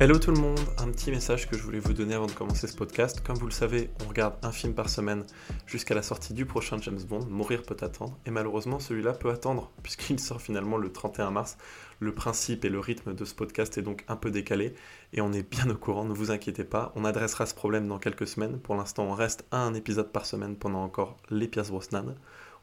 Hello tout le monde, un petit message que je voulais vous donner avant de commencer ce podcast. Comme vous le savez, on regarde un film par semaine jusqu'à la sortie du prochain James Bond, Mourir peut attendre, et malheureusement celui-là peut attendre puisqu'il sort finalement le 31 mars. Le principe et le rythme de ce podcast est donc un peu décalé et on est bien au courant, ne vous inquiétez pas, on adressera ce problème dans quelques semaines. Pour l'instant, on reste un épisode par semaine pendant encore les Pierce Brosnan.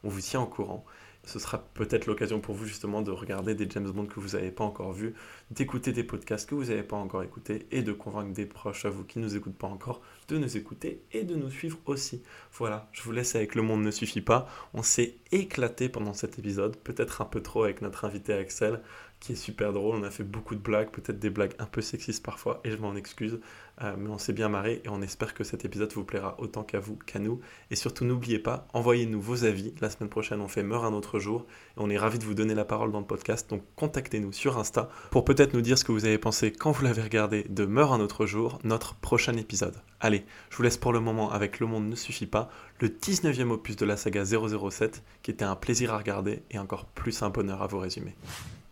On vous tient au courant ce sera peut-être l'occasion pour vous justement de regarder des James Bond que vous n'avez pas encore vus, d'écouter des podcasts que vous n'avez pas encore écoutés et de convaincre des proches à vous qui ne nous écoutent pas encore de nous écouter et de nous suivre aussi. Voilà, je vous laisse avec Le Monde ne suffit pas. On s'est éclaté pendant cet épisode, peut-être un peu trop avec notre invité Axel qui est super drôle. On a fait beaucoup de blagues, peut-être des blagues un peu sexistes parfois, et je m'en excuse, euh, mais on s'est bien marré et on espère que cet épisode vous plaira autant qu'à vous qu'à nous. Et surtout, n'oubliez pas, envoyez-nous vos avis. La semaine prochaine, on fait Meurt un autre jour, et on est ravis de vous donner la parole dans le podcast. Donc, contactez-nous sur Insta pour peut-être nous dire ce que vous avez pensé quand vous l'avez regardé de Meurt un autre jour, notre prochain épisode. Allez, je vous laisse pour le moment avec Le Monde ne suffit pas, le 19e opus de la saga 007, qui était un plaisir à regarder et encore plus un bonheur à vous résumer.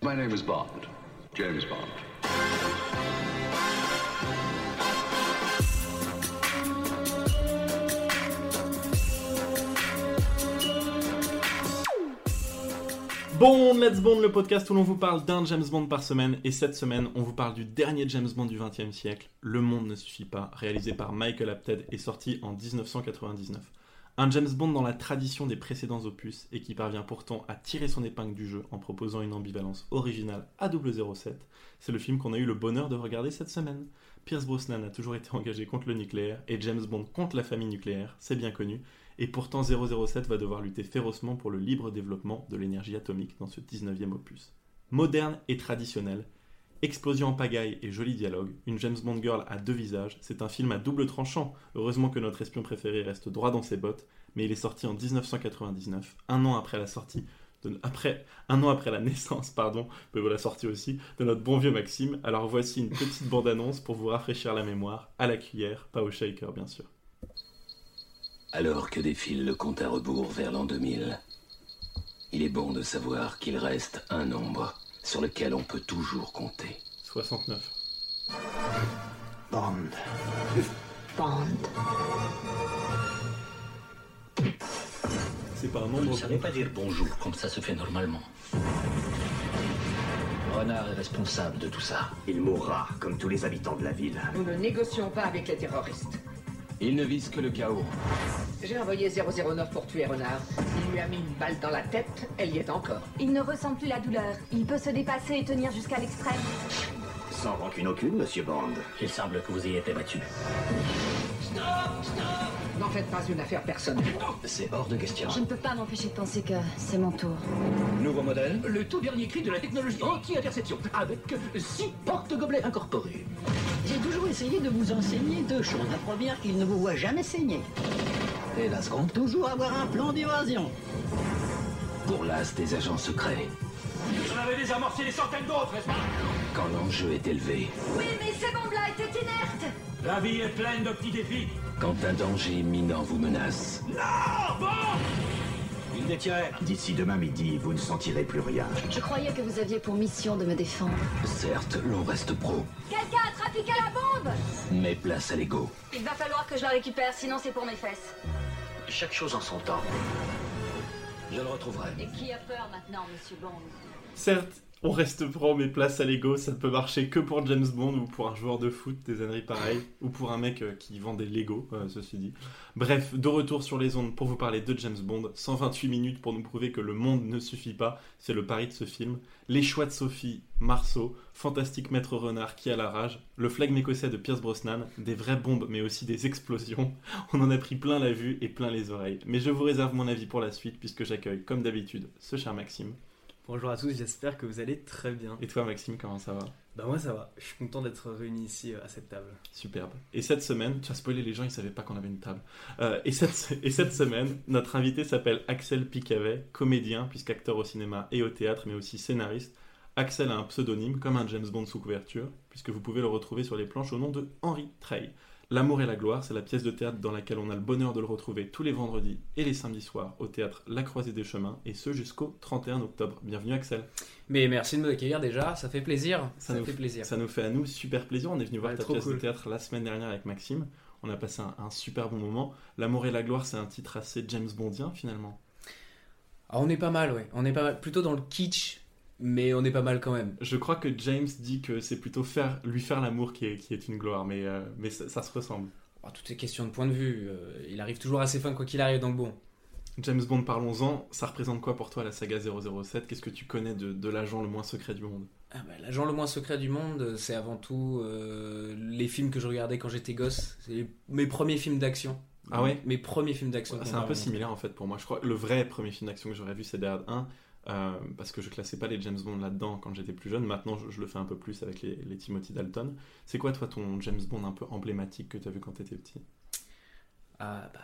My name is Bond, James Bond. Bond, Let's Bond, le podcast où l'on vous parle d'un James Bond par semaine. Et cette semaine, on vous parle du dernier James Bond du XXe siècle, Le Monde ne suffit pas, réalisé par Michael Apted et sorti en 1999. Un James Bond dans la tradition des précédents opus et qui parvient pourtant à tirer son épingle du jeu en proposant une ambivalence originale à 007, c'est le film qu'on a eu le bonheur de regarder cette semaine. Pierce Brosnan a toujours été engagé contre le nucléaire et James Bond contre la famille nucléaire, c'est bien connu, et pourtant 007 va devoir lutter férocement pour le libre développement de l'énergie atomique dans ce 19e opus. Moderne et traditionnel, Explosion en pagaille et joli dialogue, une James Bond girl à deux visages, c'est un film à double tranchant. Heureusement que notre espion préféré reste droit dans ses bottes, mais il est sorti en 1999, un an après la sortie un an après la naissance, pardon, mais la sortie aussi, de notre bon vieux Maxime. Alors voici une petite bande-annonce pour vous rafraîchir la mémoire, à la cuillère, pas au shaker bien sûr. Alors que défile le compte à rebours vers l'an 2000, il est bon de savoir qu'il reste un nombre sur lequel on peut toujours compter. 69. Bond. Bond. C'est pas un nombre. Vous ne savez pas dire bonjour comme ça se fait normalement. Renard est responsable de tout ça. Il mourra, comme tous les habitants de la ville. Nous ne négocions pas avec les terroristes. Il ne vise que le chaos. J'ai envoyé 009 pour tuer Renard. Il lui a mis une balle dans la tête, elle y est encore. Il ne ressent plus la douleur. Il peut se dépasser et tenir jusqu'à l'extrême. Sans rancune aucune, monsieur Bond. Il semble que vous ayez été battu. Stop Stop N'en faites pas une affaire personnelle. C'est hors de question. Je ne peux pas m'empêcher de penser que c'est mon tour. Nouveau modèle Le tout dernier cri de la technologie anti-interception, avec six porte-gobelets incorporés. J'ai toujours essayé de vous enseigner deux choses. La première, qu'il ne vous voit jamais saigner. Et la seconde, toujours avoir un plan d'évasion. Pour l'as des agents secrets. Vous en avez déjà amorcé des centaines d'autres, n'est-ce pas? Quand l'enjeu est élevé. Oui, mais ces bombes-là étaient inertes La vie est pleine de petits défis. Quand un danger imminent vous menace. Non Bon Il détient. D'ici demain midi, vous ne sentirez plus rien. Je croyais que vous aviez pour mission de me défendre. Certes, l'on reste pro. Quelqu'un a trafiqué la bombe Mais place à l'ego. Il va falloir que je la récupère, sinon c'est pour mes fesses. Chaque chose en son temps. Je le retrouverai. Et qui a peur maintenant, monsieur Bond? Certes, on reste prend mais place à l'ego, ça ne peut marcher que pour James Bond ou pour un joueur de foot, des âneries pareilles, ou pour un mec euh, qui vend des Lego, euh, ceci dit. Bref, de retour sur les ondes pour vous parler de James Bond, 128 minutes pour nous prouver que le monde ne suffit pas, c'est le pari de ce film. Les choix de Sophie, Marceau, fantastique maître renard qui a la rage, le flegme écossais de Pierce Brosnan, des vraies bombes mais aussi des explosions. On en a pris plein la vue et plein les oreilles. Mais je vous réserve mon avis pour la suite puisque j'accueille comme d'habitude ce cher Maxime. Bonjour à tous, j'espère que vous allez très bien. Et toi Maxime, comment ça va? Bah moi ça va, je suis content d'être réuni ici euh, à cette table. Superbe. Et cette semaine, tu as spoilé les gens, ils savaient pas qu'on avait une table. Euh, et, cette, et cette semaine, notre invité s'appelle Axel Picavet, comédien, puisqu'acteur au cinéma et au théâtre, mais aussi scénariste. Axel a un pseudonyme, comme un James Bond sous couverture, puisque vous pouvez le retrouver sur les planches au nom de Henry Trey. L'amour et la gloire, c'est la pièce de théâtre dans laquelle on a le bonheur de le retrouver tous les vendredis et les samedis soirs au théâtre La Croisée des Chemins, et ce jusqu'au 31 octobre. Bienvenue Axel. Mais merci de nous accueillir déjà, ça fait plaisir. Ça Ça, nous fait plaisir. Ça nous fait à nous super plaisir. On est venu voir Ouais, ta pièce de théâtre la semaine dernière avec Maxime. On a passé un, un super bon moment. L'amour et la gloire, c'est un titre assez James Bondien finalement. Ah, on est pas mal, ouais. On est pas mal, plutôt dans le kitsch, mais on est pas mal quand même. Je crois que James dit que c'est plutôt faire, lui faire l'amour qui est, qui est une gloire, mais, euh, mais ça, ça se ressemble. Oh, tout est question de point de vue. euh, il arrive toujours à ses fins quoi qu'il arrive, donc bon. James Bond, parlons-en. Ça représente quoi pour toi la saga 007 Qu'est-ce que tu connais de, de l'agent le moins secret du monde? Ah bah, L'agent le moins secret du monde, c'est avant tout euh, les films que je regardais quand j'étais gosse. C'est mes premiers films d'action. Ah ouais? Mes premiers films d'action. C'est un peu similaire en fait pour moi. Je crois le vrai premier film d'action que j'aurais vu c'est Hard 1 euh, parce que je classais pas les James Bond là-dedans quand j'étais plus jeune. Maintenant je, je le fais un peu plus avec les, les Timothy Dalton. C'est quoi toi ton James Bond un peu emblématique que tu as vu quand tu étais petit? Ah bah,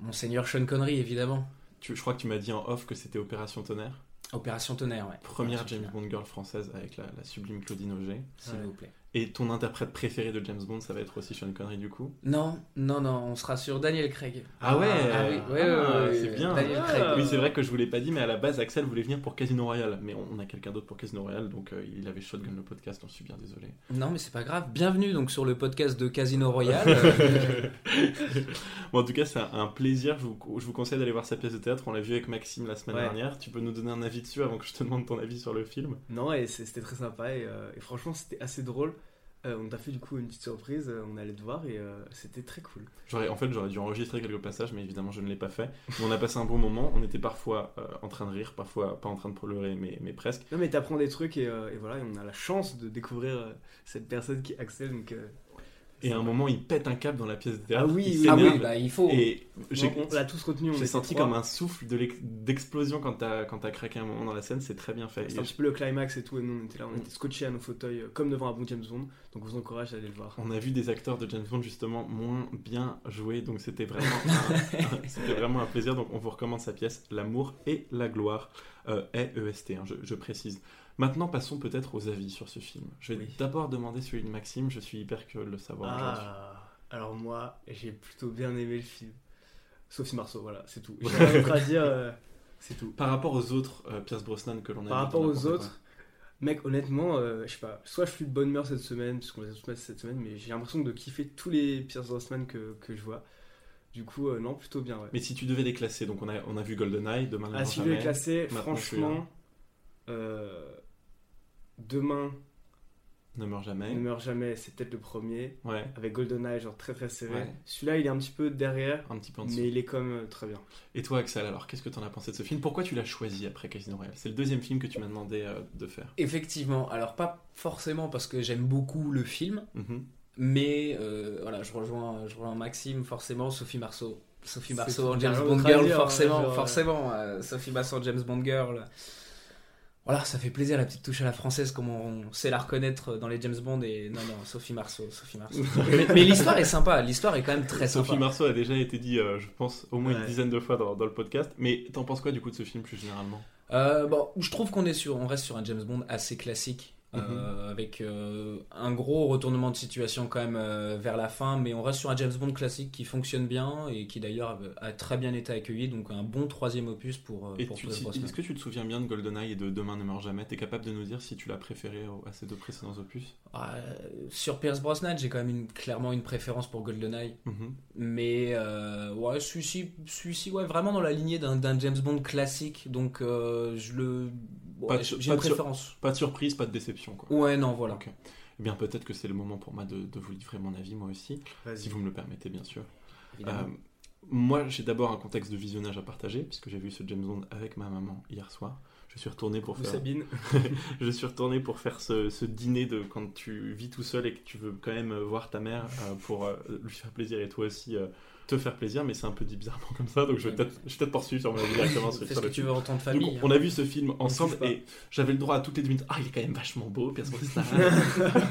Monseigneur Sean Connery, évidemment. tu, Je crois que tu m'as dit en off que c'était Opération Tonnerre. Opération Tonnerre, ouais. Première Opération James Tonnerre, Bond girl française avec la, la sublime Claudine Auger. S'il vous plaît. Et ton interprète préféré de James Bond ça va être aussi Sean Connery du coup Non, non, non, on sera sur Daniel Craig. Ah ouais Ah oui, ouais, Ah, ouais, ouais, c'est bien. Daniel Ah. Craig. Oui, c'est vrai que je vous l'ai pas dit, mais à la base, Axel voulait venir pour Casino Royale. Mais on, a quelqu'un d'autre pour Casino Royale, donc euh, il avait shotgun le podcast, j'en suis bien désolé. Non, mais c'est pas grave. Bienvenue donc sur le podcast de Casino Royale. Bon, en tout cas, c'est un, plaisir. Je vous, je vous conseille d'aller voir sa pièce de théâtre. On l'a vu avec Maxime la semaine Ouais. dernière. Tu peux nous donner un avis dessus avant que je te demande ton avis sur le film? Non, et c'est- c'était très sympa et, euh, et franchement c'était assez drôle. Euh, on t'a fait du coup une petite surprise, euh, on allait te voir et euh, c'était très cool. J'aurais, En fait, j'aurais dû enregistrer quelques passages, mais évidemment, je ne l'ai pas fait. Mais on a passé un bon moment. On était parfois euh, en train de rire, parfois pas en train de pleurer, mais, mais presque. Non mais t'apprends des trucs et, et voilà, et on a la chance de découvrir cette personne qui est Axel. Donc, Et à un moment, il pète un câble dans la pièce de théâtre. Ah oui, il oui. ah oui, bah il faut. Et j'ai, on, on l'a tous retenu, on J'ai senti comme un souffle de d'explosion quand t'as quand t'as craqué un moment dans la scène, c'est très bien fait. C'est un petit peu le climax et tout, et nous on était là, on était scotchés à nos fauteuils euh, comme devant un bon James Bond. Donc on vous encourage à aller le voir. on a vu des acteurs de James Bond justement moins bien joués, donc c'était vraiment, un- c'était vraiment un plaisir. Donc on vous recommande sa pièce L'amour et la gloire, euh, est EST, hein, je, je précise. Maintenant passons peut-être aux avis sur ce film. Je vais Oui. d'abord demander celui de Maxime, je suis hyper curieux de le savoir. Ah, alors moi j'ai plutôt bien aimé le film. Sophie Marceau, voilà, c'est tout. J'ai rien à dire, euh, c'est tout. Par rapport aux autres euh, Pierce Brosnan que l'on a Par vu, rapport aux autres, mec, honnêtement, euh, je sais pas, soit je suis de bonne humeur cette semaine, puisqu'on les a tous passés cette semaine, mais j'ai l'impression de kiffer tous les Pierce Brosnan que, que je vois. Du coup, non, plutôt bien, ouais. Mais si tu devais les classer, donc on a, on a vu GoldenEye, Demain Ah, si je vais jamais. classer, franchement, euh, demain, Ne meurt jamais. ne meurt jamais, c'est peut-être le premier, Ouais, avec GoldenEye, genre très très serré. Ouais. Celui-là, il est un petit peu derrière, un petit peu en dessous. mais il est quand même euh, très bien. Et toi, Axel, alors, qu'est-ce que t'en as pensé de ce film? Pourquoi tu l'as choisi après Casino Royale? C'est le deuxième film que tu m'as demandé euh, de faire. Effectivement. Alors pas forcément parce que j'aime beaucoup le film, Mhm. mais euh, voilà, je rejoins, je rejoins Maxime forcément, Sophie Marceau. Sophie Marceau en James Bond Girl, hein, forcément, forcément. Sophie Marceau en James Bond Girl. Voilà, ça fait plaisir la petite touche à la française, comme on sait la reconnaître dans les James Bond. Et non, non, Sophie Marceau, Sophie Marceau. mais mais l'histoire est sympa, l'histoire est quand même très Sophie sympa. Marceau a déjà été dit, euh, je pense, au moins une dizaine de fois dans, dans le podcast. Mais t'en penses quoi du coup de ce film plus généralement? Euh, bon, je trouve qu'on est sur, on reste sur un James Bond assez classique, Mhm. euh, avec euh, un gros retournement de situation quand même euh, vers la fin, mais on reste sur un James Bond classique qui fonctionne bien et qui d'ailleurs a, très bien été accueilli, donc un bon troisième opus pour, Et pour tu- est-ce que tu te souviens bien de GoldenEye et de Demain ne meurt jamais? T'es capable de nous dire si tu l'as préféré à ces deux précédents opus? Ah, sur Pierce Brosnan, j'ai quand même une- clairement une préférence pour GoldenEye, Mhm. mais ouais, celui-ci, celui-ci, ouais, vraiment dans la lignée d'un James Bond classique, donc je le, ouais, Pas de- j'ai pas une de sur- préférence. Pas de surprise, pas de déception quoi. Ouais, non, voilà. Ok. Eh bien, peut-être que c'est le moment pour moi de, de vous livrer mon avis, moi aussi, Vas-y. si vous me le permettez, bien sûr. Euh, moi, j'ai d'abord un contexte de visionnage à partager, puisque j'ai vu ce James Bond avec ma maman hier soir. Je suis retourné pour faire, Sabine. je suis retourné pour faire ce, ce dîner de quand tu vis tout seul et que tu veux quand même voir ta mère euh, pour euh, lui faire plaisir et toi aussi euh, te faire plaisir, mais c'est un peu dit bizarrement comme ça, donc je vais peut-être peut-être poursuivre sur mon avis directement sur, que le tu film. veux en Donc, famille. hein. on a vu ce film ensemble et j'avais le droit à toutes les deux minutes. Ah, il est quand même vachement beau, Pierce Brosnan.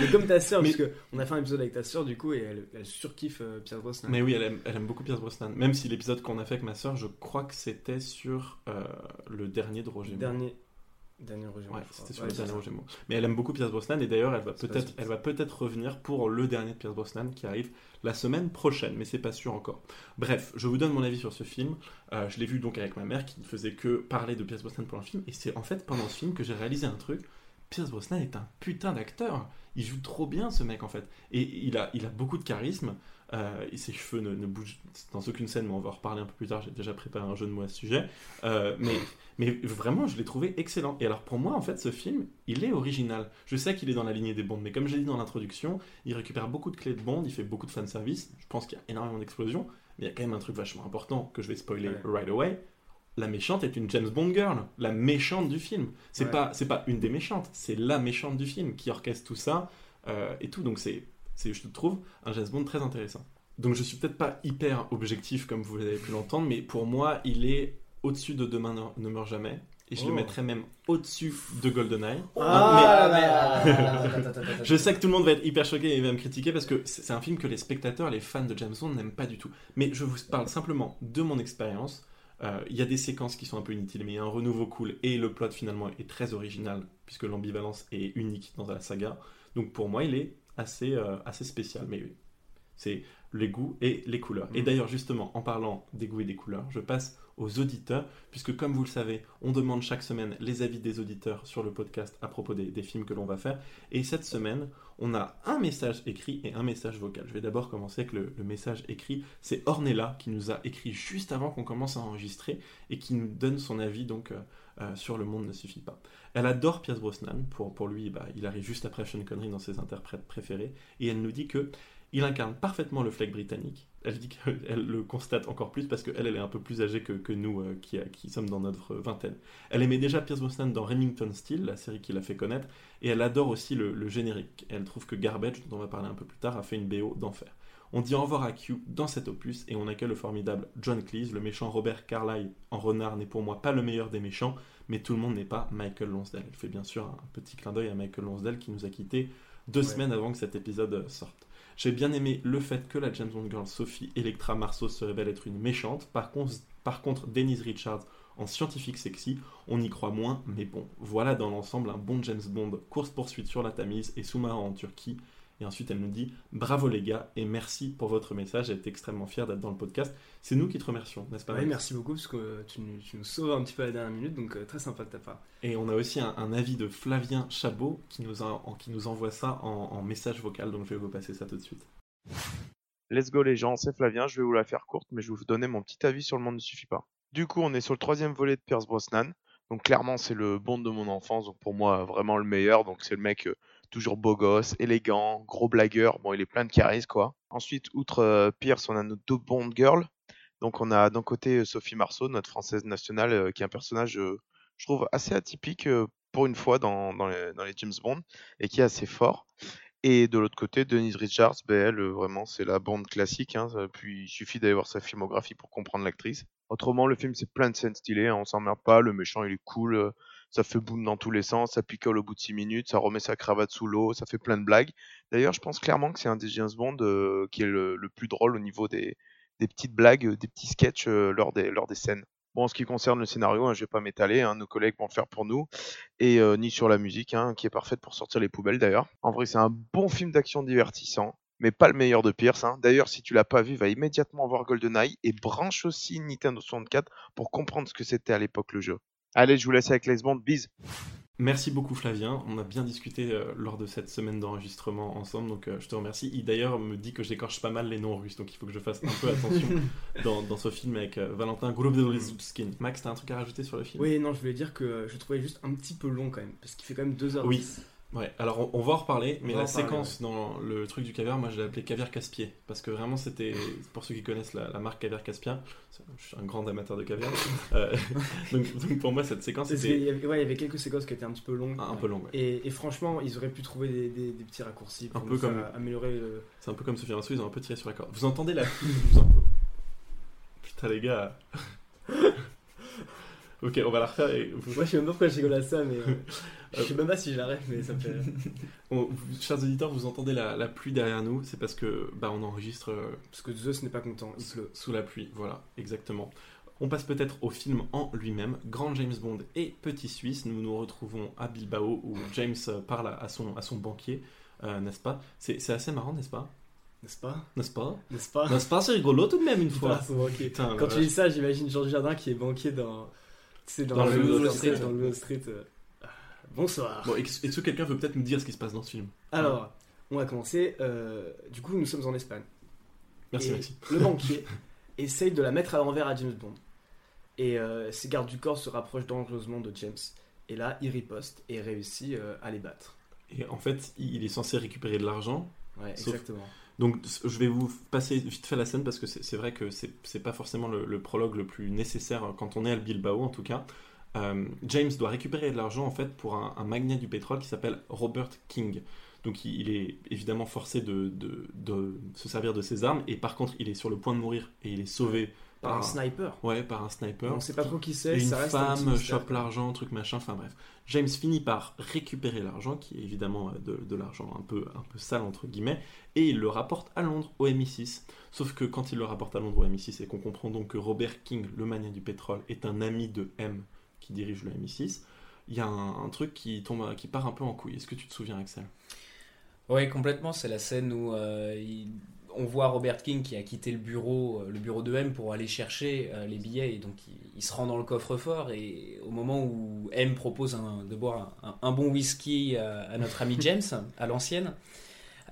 Mais comme ta soeur, Mais- parce qu'on a fait un épisode avec ta soeur, du coup, et elle, elle surkiffe euh, Pierre Brosnan. Mais oui, elle aime, elle aime beaucoup Pierce Brosnan. Même si l'épisode qu'on a fait avec ma soeur, je crois que c'était sur euh, le dernier de Roger. Dernier. Daniel Roger. Ouais, c'était sur Ouais, le dernier. Roger Moore. Mais elle aime beaucoup Pierce Brosnan et d'ailleurs elle va peut-être elle va peut-être revenir pour le dernier de Pierce Brosnan qui arrive la semaine prochaine, mais c'est pas sûr encore. Bref, je vous donne mon avis sur ce film. Euh, je l'ai vu donc avec ma mère qui ne faisait que parler de Pierce Brosnan pendant le film et c'est en fait pendant ce film que j'ai réalisé un truc. Pierce Brosnan est un putain d'acteur. Il joue trop bien ce mec en fait et a il a beaucoup de charisme. Euh, et ses cheveux ne, ne bougent dans aucune scène, mais on va en reparler un peu plus tard. J'ai déjà préparé un jeu de mots à ce sujet. Euh, mais, mais vraiment, je l'ai trouvé excellent. Et alors, pour moi, en fait, ce film, il est original. Je sais qu'il est dans la lignée des Bonds, mais comme j'ai dit dans l'introduction, il récupère beaucoup de clés de Bond, il fait beaucoup de fanservice. Je pense qu'il y a énormément d'explosions, mais il y a quand même un truc vachement important que je vais spoiler Ouais. right away. La méchante est une James Bond girl, la méchante du film. C'est Ouais. pas, c'est pas une des méchantes, c'est la méchante du film qui orchestre tout ça euh, et tout. Donc c'est, c'est, je trouve, un James Bond très intéressant. Donc je suis peut-être pas hyper objectif comme vous avez pu l'entendre, mais pour moi, il est au-dessus de Demain ne- meurt jamais. Et je le Oh. mettrais même au-dessus de GoldenEye. Ah, mais- mais- attends, attends, attends, attends. Je sais que tout le monde va être hyper choqué et va me critiquer parce que c'est c'est un film que les spectateurs, les fans de James Bond n'aiment pas du tout. Mais je vous parle simplement de mon expérience. Euh, Il y a des séquences qui sont un peu inutiles, mais il y a un renouveau cool et le plot finalement est très original puisque l'ambivalence est unique dans la saga. Donc pour moi, il est assez, euh, assez spécial. Mais oui, c'est les goûts et les couleurs. Et Mhm. d'ailleurs, justement, en parlant des goûts et des couleurs, je passe aux auditeurs, puisque comme vous le savez, on demande chaque semaine les avis des auditeurs sur le podcast à propos des, des films que l'on va faire. Et cette semaine, on a un message écrit et un message vocal. Je vais d'abord commencer avec le, le message écrit. C'est Ornella qui nous a écrit juste avant qu'on commence à enregistrer et qui nous donne son avis donc euh, euh, sur Le Monde ne suffit pas. Elle adore Pierce Brosnan. Pour, pour lui, bah, il arrive juste après Sean Connery dans ses interprètes préférés. Et elle nous dit que il incarne parfaitement le flag britannique. Elle dit qu'elle le constate encore plus parce qu'elle, elle est un peu plus âgée que, que nous euh, qui, qui sommes dans notre vingtaine. Elle aimait déjà Pierce Brosnan dans Remington Steel, la série qui l'a fait connaître, et elle adore aussi le, le générique. Elle trouve que Garbage, dont on va parler un peu plus tard, a fait une BO d'enfer. On dit au revoir à Q dans cet opus et on accueille le formidable John Cleese. Le méchant Robert Carlyle en renard n'est pour moi pas le meilleur des méchants, mais tout le monde n'est pas Michael Lonsdale. Elle fait bien sûr un petit clin d'œil à Michael Lonsdale qui nous a quittés deux Ouais. semaines avant que cet épisode sorte. J'ai bien aimé le fait que la James Bond girl Sophie Electra Marceau se révèle être une méchante. Par contre, par contre Denise Richards en scientifique sexy, on y croit moins, mais bon, voilà dans l'ensemble un bon James Bond, course-poursuite sur la Tamise et sous-marin en Turquie. Et ensuite, elle nous dit Bravo les gars et merci pour votre message. Elle est extrêmement fière d'être dans le podcast. C'est nous qui te remercions, n'est-ce pas Max merci beaucoup parce que tu, nous- tu nous sauves un petit peu à la dernière minute, donc euh, très sympa de ta part. Et on a aussi un, un avis de Flavien Chabot qui nous, a- en- qui nous envoie ça en, en message vocal. Donc je vais vous passer ça tout de suite. Let's go les gens, c'est Flavien, je vais vous la faire courte, mais je vais vous donner mon petit avis sur le monde ne suffit pas. Du coup, on est sur le troisième volet de Pierce Brosnan. Donc clairement, c'est le Bond de mon enfance, donc pour moi, vraiment le meilleur. Donc c'est le mec euh, toujours beau gosse, élégant, gros blagueur. Bon, il est plein de charisme, quoi. Ensuite, outre euh, Pierce, on a nos deux Bond girls. Donc on a d'un côté euh, Sophie Marceau, notre française nationale, euh, qui est un personnage, je trouve, assez atypique pour une fois dans, les, James Bond, et qui est assez fort. Et de l'autre côté, Denise Richards, ben elle, euh, vraiment, c'est la bande classique. Hein, puis il suffit d'aller voir sa filmographie pour comprendre l'actrice. Autrement, le film, c'est plein de scènes stylées. hein, on s'emmerde pas. Le méchant, il est cool. Ça fait boum dans tous les sens. Ça picole au bout de 6 minutes. Ça remet sa cravate sous l'eau. Ça fait plein de blagues. D'ailleurs, je pense clairement que c'est un des James Bond euh, qui est le, plus drôle au niveau des, petites blagues, euh, des petits sketchs euh, lors, des, scènes. Bon, en ce qui concerne le scénario, hein, je vais pas m'étaler, hein, nos collègues vont le faire pour nous, et ni sur la musique, hein, qui est parfaite pour sortir les poubelles d'ailleurs. En vrai, c'est un bon film d'action divertissant, mais pas le meilleur de Pierce. Hein. D'ailleurs, si tu l'as pas vu, va immédiatement voir GoldenEye et branche aussi Nintendo 64 pour comprendre ce que c'était à l'époque le jeu. Allez, je vous laisse avec Les Bond, bise Merci beaucoup Flavien, on a bien discuté euh, lors de cette semaine d'enregistrement ensemble, donc euh, je te remercie. Il d'ailleurs me dit que j'écorche pas mal les noms russes, donc il faut que je fasse un peu attention dans, dans ce film avec euh, Valentin Golubskin. Max, t'as un truc à rajouter sur le film? Oui, non, je voulais dire que euh, je trouvais juste un petit peu long quand même, parce qu'il fait quand même 2h10. Oui. Ouais, alors on, on va en reparler, mais la parler, séquence dans le truc du caviar, moi je l'ai appelé caviar casse-pied, parce que vraiment c'était, pour ceux qui connaissent la, la marque caviar casse-pied, je suis un grand amateur de caviar, euh, donc, donc pour moi cette séquence était qu'il y avait- ouais, il y avait quelques séquences qui étaient un petit peu longues. un peu longue. ouais. Et, et franchement, ils auraient pu trouver des, des- des petits raccourcis pour Un nous peu faire comme- améliorer le. C'est un peu comme Sophie Marceau, ils ont un peu tiré sur la corde. Vous entendez la Putain les gars. ok, on va la refaire. Et Moi, je sais même pas pourquoi je rigole à ça, mais euh, je sais même pas si je l'arrête, mais ça me fait. on- chers auditeurs, vous entendez la, la pluie derrière nous, c'est parce que bah, on enregistre euh, Parce que Zeus n'est pas content, il sous, pleut. sous la pluie. Voilà, exactement. On passe peut-être au film en lui-même. Grand James Bond et Petit Suisse. Nous nous retrouvons à Bilbao où James euh, parle à son, à son banquier, euh, n'est-ce pas? C'est c'est assez marrant, n'est-ce pas? N'est-ce pas? N'est-ce pas? N'est-ce pas? N'est-ce pas? C'est rigolo tout de même une fois. Putain, banquier. Putain, Quand tu dis ça, j'imagine Georges Jardin qui est banquier dans. Tu sais, dans, Dans le Wall Street. Street. Dans le Wall Street. euh. Bonsoir. Bon, est-ce que quelqu'un veut peut-être nous dire ce qui se passe dans ce film? Alors, on va commencer. euh, du coup, nous sommes en Espagne. Merci Et Maxime. Le banquier essaye de la mettre à l'envers à James Bond. Et euh, ses gardes du corps se rapprochent dangereusement de James. Et là, il riposte et réussit euh, à les battre. Et en fait, il est censé récupérer de l'argent. Ouais, Sauf- exactement. Donc, je vais vous passer vite fait la scène parce que c'est vrai que c'est c'est pas forcément le, le prologue le plus nécessaire quand on est à Bilbao en tout cas. Euh, James doit récupérer de l'argent en fait pour un, un magnat du pétrole qui s'appelle Robert King. Donc il, il est évidemment forcé de, de- de se servir de ses armes et par contre il est sur le point de mourir et il est sauvé Par par, un sniper. ouais, par un sniper. On sait pas trop qui c'est. une ça reste un petit femme mystère. chope l'argent, truc machin, enfin bref. James finit par récupérer l'argent, qui est évidemment euh, de, de l'argent un peu, un peu sale entre guillemets, et il le rapporte à Londres au MI6. Sauf que quand il le rapporte à Londres au MI6 et qu'on comprend donc que Robert King, le magnat du pétrole, est un ami de M qui dirige le MI6, il y a un, un truc qui tombe, qui part un peu en couille. Est-ce que tu te souviens, Axel? Oui, complètement. C'est la scène où euh, il- on voit Robert King qui a quitté le bureau, euh, le bureau de M pour aller chercher euh, les billets. Et donc, il, il se rend dans le coffre-fort. Et au moment où M propose un- de boire un, un bon whisky à notre ami James, à l'ancienne,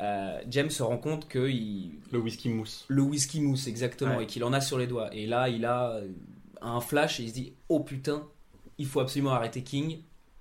euh, James se rend compte que il, Le whisky mousse. le whisky mousse, exactement, Ouais. et qu'il en a sur les doigts. Et là, il a un flash et il se dit Oh putain, il faut absolument arrêter King.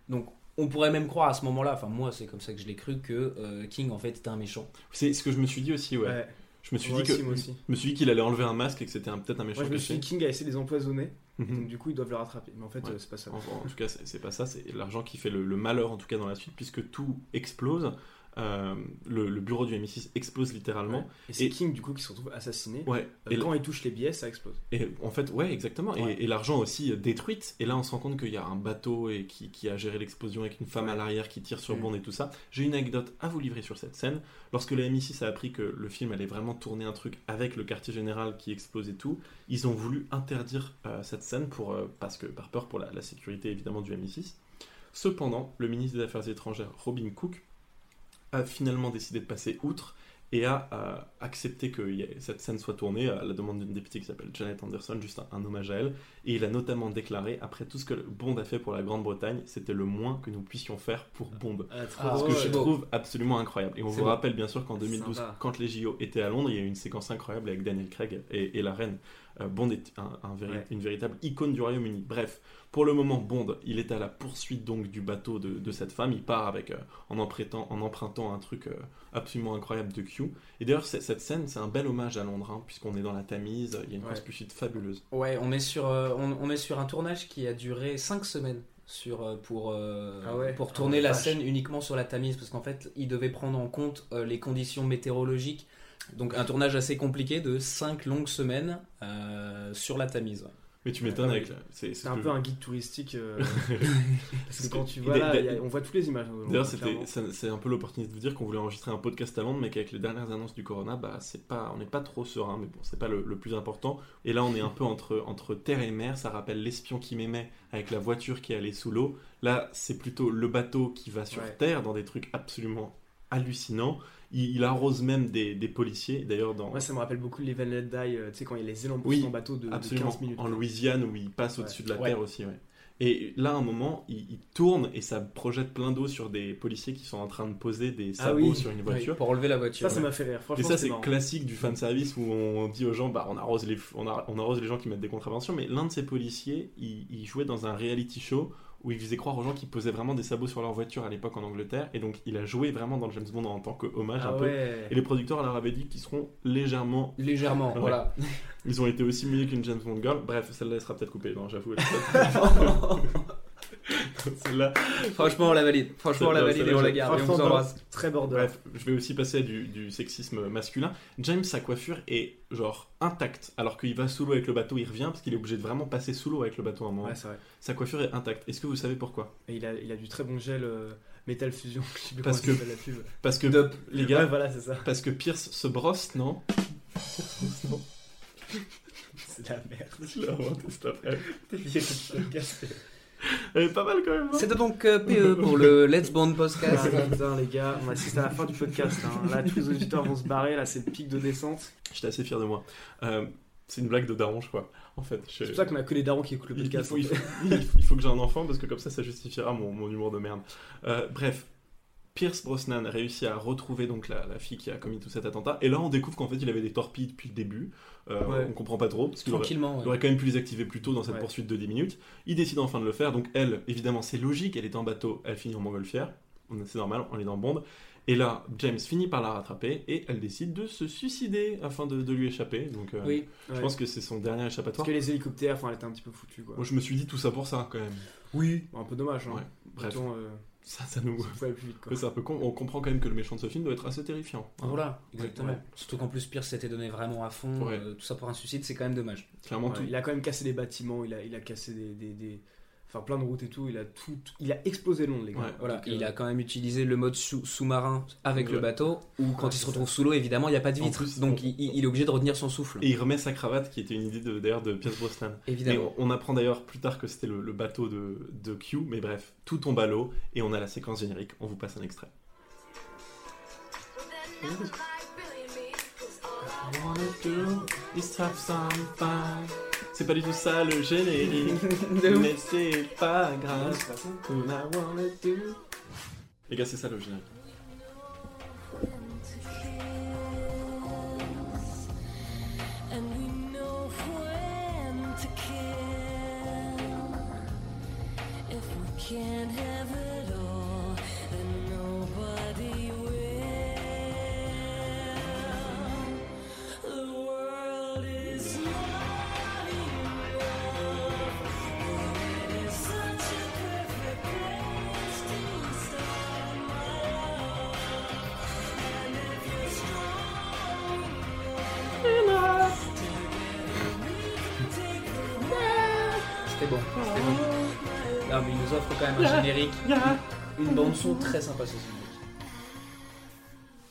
Donc, on pourrait même croire à ce moment-là, enfin, moi, c'est comme ça que je l'ai cru, que euh, King en fait était un méchant. C'est ce que je me suis dit aussi, ouais. Ouais. Je me suis Moi dit que, aussi, moi aussi. je me suis dit qu'il allait enlever un masque et que c'était un- peut-être un méchant Moi, je me suis caché. dit King a essayé de les empoisonner. Mhm. Donc, du coup, ils doivent le rattraper. Mais en fait, Ouais. euh, c'est pas ça. En, en tout cas, c'est c'est pas ça, c'est l'argent qui fait le, le malheur, en tout cas dans la suite, puisque tout explose. Euh, le, le bureau du MI6 explose littéralement. Ouais. Et c'est King, du coup, qui se retrouve assassiné. Ouais. Euh, Et, quand il touche les billets, ça explose. et en fait, ouais, exactement. Et- Ouais. Et, l'argent aussi euh, détruite. Et là, on se rend compte qu'il y a un bateau et qui, qui a géré l'explosion avec une femme à l'arrière qui tire sur Mm. Bond et tout ça. J'ai une anecdote à vous livrer sur cette scène. Lorsque le MI6 a appris que le film allait vraiment tourner un truc avec le quartier général qui explose et tout, ils ont voulu interdire euh, cette scène pour, parce que, par peur pour la, la sécurité évidemment du MI6. Cependant, le ministre des Affaires étrangères, Robin Cook, a finalement décidé de passer outre et a euh, accepté que cette scène soit tournée à la demande d'une députée qui s'appelle Janet Anderson, juste un, un hommage à elle. Et il a notamment déclaré, après tout ce que Bond a fait pour la Grande-Bretagne, c'était le moins que nous puissions faire pour Bond. Ah, trop Ah, Ce que je beau. trouve absolument incroyable. Et on vous beau. rappelle bien sûr qu'en 2012, Sympa. quand les JO étaient à Londres, il y a eu une séquence incroyable avec Daniel Craig et, et la reine. Euh, Bond est un- un véri- Ouais. une véritable icône du Royaume-Uni. Bref, pour le moment, Bond, il est à la poursuite donc du bateau de, de cette femme. Il part avec, euh, en, empruntant, en empruntant un truc euh, absolument incroyable de Q. Et d'ailleurs, c'est- cette scène, c'est un bel hommage à Londres, hein, puisqu'on est dans la Tamise. Il y a une Ouais. fabuleuse. Ouais, on est sur, euh, on, on est sur un tournage qui a duré 5 semaines sur, pour, euh, Ah ouais? pour Ah tourner la vache. scène uniquement sur la Tamise, parce qu'en fait, il devait prendre en compte euh, les conditions météorologiques. Donc un tournage assez compliqué de 5 longues semaines euh, sur la Tamise. Mais tu m'étonnes Ouais, avec. la- C'est c'est C'est ce un peu un guide touristique. euh, parce que quand tu vois là, a- on voit toutes les images. hein, D'ailleurs, c'est un peu l'opportunité de vous dire qu'on voulait enregistrer un podcast à Londres, mais qu'avec les dernières annonces du Corona, bah, c'est pas, on n'est pas trop serein, mais bon, c'est pas le, le plus important. Et là, on est un peu entre, entre terre et mer. Ça rappelle l'espion qui m'aimait avec la voiture qui allait sous l'eau. Là, c'est plutôt le bateau qui va sur Ouais. terre dans des trucs absolument hallucinants. Il, il arrose même des, des policiers. D'ailleurs, dans Moi, ça me rappelle beaucoup les Let Die, euh, tu sais, quand il y a les élans Oui, en bateau de, de absolument 15 minutes. en Louisiane où il passe au-dessus de la Ouais. terre aussi. ouais. Et là, à un moment, il, il tourne et ça projette plein d'eau sur des policiers qui sont en train de poser des Ah sabots oui. sur une Oui, voiture. pour relever la voiture. Ça, ça ouais. m'a fait rire. Et Franchement, ça, c'est classique du fan service où on dit aux gens, bah, on arrose les, on, ar- on arrose les gens qui mettent des contraventions. Mais l'un de ces policiers, il, il jouait dans un reality show où il faisait croire aux gens qu'ils posaient vraiment des sabots sur leur voiture à l'époque en Angleterre. Et donc, il a joué vraiment dans le James Bond en tant qu'hommage Ah un peu. ouais. Et les producteurs leur avaient dit qu'ils seront légèrement. Légèrement, Ouais. voilà. Ils ont été aussi mieux qu'une James Bond girl. Bref, celle-là elle sera peut-être coupée. Non, j'avoue. celle-là. Franchement, on la valide. Franchement, on la valide et on la garde. Et on Franchement, vous embrasse. Très border. Bref, je vais aussi passer à du, du sexisme masculin. James, sa coiffure est genre intacte, alors qu'il va sous l'eau avec le bateau, il revient parce qu'il est obligé de vraiment passer sous l'eau avec le bateau à un moment. Ouais, c'est vrai. Sa coiffure est intacte. Est-ce que vous savez pourquoi? Et il a, il a du très bon gel euh, Metal Fusion. Je sais plus Parce que- la pub. Parce que les gars, Ouais, voilà, c'est ça. parce que Pierce se brosse, non? C'est de la merde. Je l'ai inventé. T'es Elle est pas mal quand même. hein C'était donc euh, PE pour le Let's Bond podcast. Ah, putain, les gars, on assiste à la fin du podcast. hein. Là, tous les auditeurs vont se barrer. Là, c'est le pic de descente. J'étais assez fier de moi. Euh, c'est une blague de daron, je crois. En fait, je- C'est pour ça qu'on a que les darons qui écoutent le il podcast. faut, il faut- il faut- il faut que j'ai un enfant parce que comme ça, ça justifiera mon, mon humour de merde. Euh, bref, Pierce Brosnan réussit à retrouver donc la, la fille qui a commis tout cet attentat. Et là, on découvre qu'en fait, il avait des torpilles depuis le début. Euh, Ouais. On comprend pas trop parce qu'il aurait, Tranquillement. il ouais. aurait quand même pu les activer plus tôt dans cette Ouais. poursuite de 10 minutes. Il décide enfin de le faire. Donc elle, évidemment, c'est logique. Elle est en bateau, elle finit en montgolfière. On- C'est normal, on est dans Bond. Et là, James finit par la rattraper et elle décide de se suicider afin de, de lui échapper. Donc, euh, Oui. je Ouais. pense que c'est son dernier Parce échappatoire. que les hélicoptères, enfin, elle était un petit peu foutue, quoi. Moi, je me suis dit tout ça pour ça quand même. Oui. Bon, un peu dommage, hein. Ouais. Bref, euh, ça, ça nous. Ouais, c'est un peu con. On comprend quand même que le méchant de ce film doit être assez terrifiant. hein. Voilà, exactement. Ouais. Surtout qu'en plus Pierce s'était donné vraiment à fond. Ouais. euh, tout ça pour un suicide, c'est quand même dommage. Clairement, Ouais, tout. Il a quand même cassé des bâtiments, il a, il a cassé des, des, des- Enfin, plein de routes et tout. Il a tout. Il a explosé Londres, les gars. Ouais. Voilà, Donc, il euh, a quand même utilisé le mode sous- sous-marin avec Ouais. le bateau, ou quand Ouais, il se retrouve sous l'eau, évidemment, il n'y a pas de vitre. plus, donc on- il, il est obligé de retenir son souffle. Et il remet sa cravate, qui était une idée de- d'ailleurs de Pierce Brosnan. Et Évidemment. on, on apprend d'ailleurs plus tard que c'était le, le bateau de, de Q, mais bref, tout tombe à l'eau et on a la séquence générique. On vous passe un extrait. C'est pas du tout ça le générique, mais c'est pas grave. All I wanna do. Les gars, c'est ça le générique. And we know when to kill. If we can't have it quand même un générique. Une bande-son très sympa ce générique.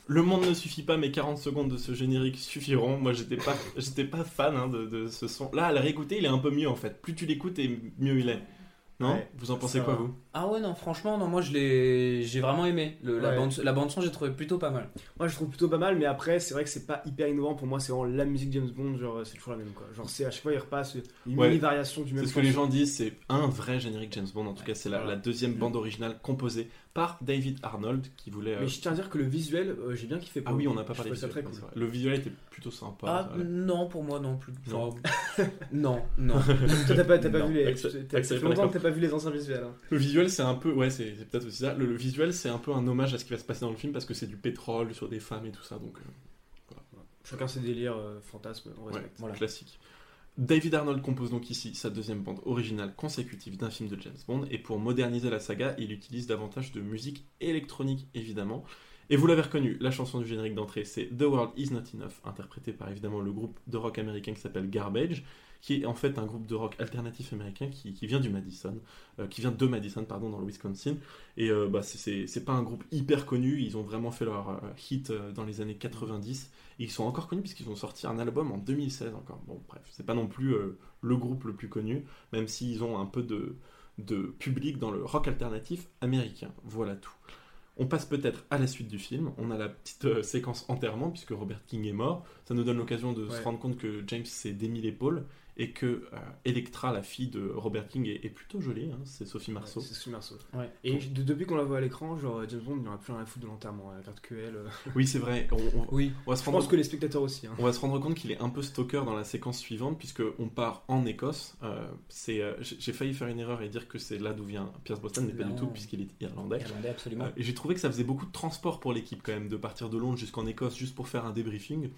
Le monde ne suffit pas, mais 40 secondes de ce générique suffiront. Moi, j'étais pas, j'étais pas fan hein, de, de ce son. Là, à le réécouter, il est un peu mieux en fait. Plus tu l'écoutes, et mieux il est. Non Ouais, Vous en pensez quoi, va. vous? Ah ouais, non, franchement, non, moi je l'ai, j'ai vraiment aimé. Le- la bande, la bande son, j'ai trouvé plutôt pas mal. Moi, je trouve plutôt pas mal, mais après, c'est vrai que c'est pas hyper innovant. Pour moi, c'est vraiment la musique James Bond. Genre, c'est toujours la même, quoi. Genre, c'est à chaque fois, il repasse une Ouais. mini variation du même. C'est ce que les gens disent, c'est un vrai générique James Bond. En tout cas, c'est la, deuxième bande originale composée par David Arnold, qui voulait. euh, Mais je tiens à dire que le visuel, euh, j'ai bien kiffé. pour Ah oui, on n'a pas parlé trouvais ça très cool. vrai. Le visuel était plutôt sympa. Ah non, pour moi non plus. Non. Non, non. Toi, t'as pas, t'as pas Non, vu les. T'as- longtemps que t'as pas vu les anciens visuels. hein. Le visuel, c'est un peu. Ouais, c'est peut-être aussi ça. Le, le visuel, c'est un peu un hommage à ce qui va se passer dans le film parce que c'est du pétrole sur des femmes et tout ça. Donc. euh, Chacun ses délires, euh, fantasmes, on Ouais, respecte. Voilà. classique. David Arnold compose donc ici sa deuxième bande originale consécutive d'un film de James Bond, et pour moderniser la saga, il utilise davantage de musique électronique évidemment. Et vous l'avez reconnu, la chanson du générique d'entrée, c'est The World Is Not Enough, interprétée par évidemment le groupe de rock américain qui s'appelle Garbage, qui est en fait un groupe de rock alternatif américain qui, qui vient du Madison, euh, qui vient de Madison, pardon, dans le Wisconsin. Et euh, bah, c'est- pas un groupe hyper connu, ils ont vraiment fait leur euh, hit dans les années 90. Et ils sont encore connus puisqu'ils ont sorti un album en 2016 encore. Bon, bref, c'est pas non plus le groupe le plus connu, même s'ils ont un peu de, de public dans le rock alternatif américain. Voilà tout. On passe peut-être à la suite du film. On a la petite euh, séquence enterrement, puisque Robert King est mort. Ça nous donne l'occasion de se rendre compte que James s'est démis l'épaule et que euh, Electra, la fille de Robert King, est, est plutôt jolie. hein. C'est Sophie Marceau. Ouais, c'est Sophie Marceau. Ouais. Et de- depuis qu'on la voit à l'écran, genre James Bond, il n'y aura plus rien à foutre de l'enterrement. Elle regarde que elle. euh. Oui, c'est vrai. On, on- Oui. on va se Je rendre pense que les spectateurs aussi. hein. On va se rendre compte qu'il est un peu stalker dans la séquence suivante, puisque on part en Écosse. Euh, c'est, euh, j'ai failli faire une erreur et dire que c'est là d'où vient Pierce Brosnan, mais pas du tout, puisqu'il est irlandais. Irlandais, absolument. Euh, et j'ai trouvé que ça faisait beaucoup de transport pour l'équipe quand même, de partir de Londres jusqu'en Écosse juste pour faire un débriefing.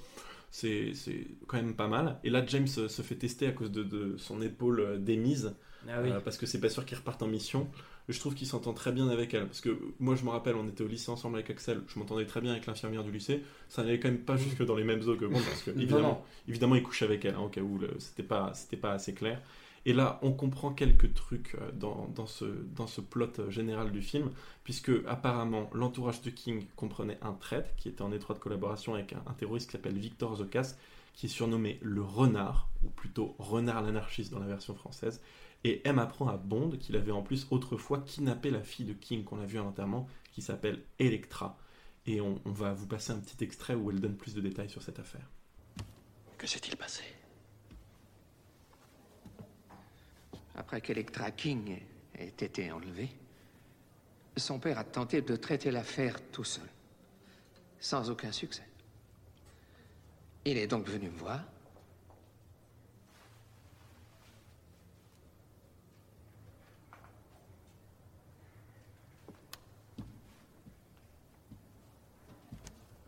C'est c'est quand même pas mal. Et là, James se fait tester à cause de, de son épaule euh, démise, Ah oui. euh, parce que c'est pas sûr qu'il reparte en mission. Je trouve qu'il s'entend très bien avec elle, parce que moi je me rappelle, on était au lycée ensemble avec Axel, je m'entendais très bien avec l'infirmière du lycée, ça n'allait quand même pas jusque dans les mêmes eaux que moi, parce que évidemment, évidemment il couche avec elle, hein, au cas où c'était pas, c'était pas assez clair. Et là, on comprend quelques trucs euh, dans, dans, ce, dans ce plot euh, général du film, puisque apparemment l'entourage de King comprenait un traître qui était en étroite collaboration avec un, un terroriste qui s'appelle Victor Zokas, qui est surnommé le renard, ou plutôt renard l'anarchiste dans la version française. Et M apprend à Bond qu'il avait en plus autrefois kidnappé la fille de King qu'on a vu à l'enterrement, qui s'appelle Electra. Et on, on va vous passer un petit extrait où elle donne plus de détails sur cette affaire. Que s'est-il passé? Après qu'Electra King ait été enlevée, son père a tenté de traiter l'affaire tout seul, sans aucun succès. Il est donc venu me voir.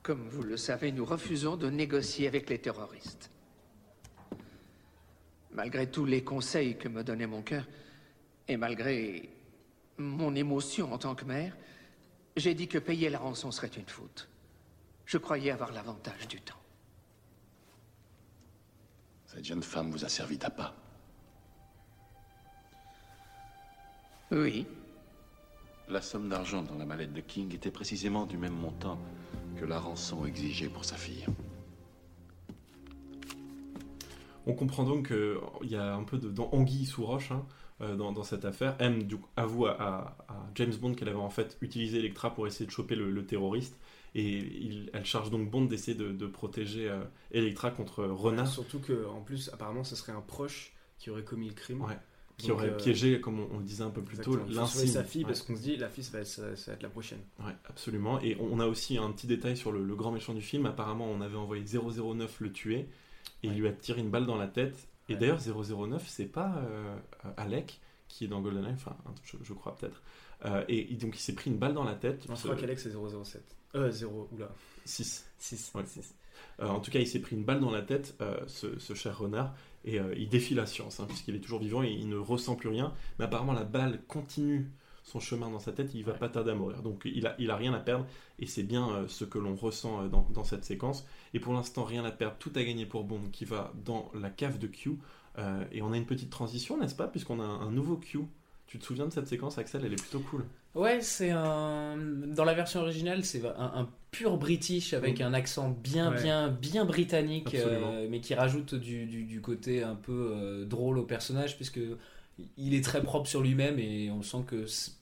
Comme vous le savez, nous refusons de négocier avec les terroristes. Malgré tous les conseils que me donnait mon cœur, et malgré mon émotion en tant que mère, j'ai dit que payer la rançon serait une faute. Je croyais avoir l'avantage du temps. Cette jeune femme vous a servi d'appât. Oui, La somme d'argent dans la mallette de King était précisément du même montant que la rançon exigée pour sa fille. On comprend donc qu'il y a un peu de dans anguille sous roche hein, euh, dans, dans cette affaire. M du coup, avoue à, à- à James Bond qu'elle avait en fait utilisé Electra pour essayer de choper le, le terroriste. Et il- elle charge donc Bond d'essayer de, de protéger euh, Electra contre Renard, Surtout que, en plus, apparemment, ce serait un proche qui aurait commis le crime. Ouais. qui Donc, aurait euh, piégé, comme on, on le disait un peu plus tôt, Exactement. L'insigne. sa fille Ouais. parce qu'on se dit la fille ça va, être, ça va être la prochaine. Ouais, absolument. Et on on a aussi un petit détail sur le, le grand méchant du film. Apparemment, on avait envoyé 009 le tuer et il lui a tiré une balle dans la tête. Et Ouais. d'ailleurs, 009, c'est pas euh, Alec qui est dans GoldenEye, enfin, je, je crois peut-être. Euh, et donc, il s'est pris une balle dans la tête. Non, je crois qu'Alex c'est 007. Euh, 0, oula. 6. 6. Ouais. Euh, en tout cas, il s'est pris une balle dans la tête, euh, ce, ce cher renard, et il défie la science, hein, puisqu'il est toujours vivant et il ne ressent plus rien. Mais apparemment, la balle continue son chemin dans sa tête, il va Ouais. pas tarder à mourir. Donc, il a, il a rien à perdre, et c'est bien euh, ce que l'on ressent euh, dans, dans cette séquence. Et pour l'instant, rien à perdre, tout à gagner pour Bond, qui va dans la cave de Q. Euh, et on a une petite transition, n'est-ce pas Puisqu'on a un, un nouveau Q. Tu te souviens de cette séquence, Axel? Elle est plutôt cool. Ouais, c'est un. Dans la version originale, c'est un, un pur british avec un accent bien, Ouais. bien, bien britannique, euh, mais qui rajoute du, du, du côté un peu euh, drôle au personnage, puisque il est très propre sur lui-même et on sent que c'est-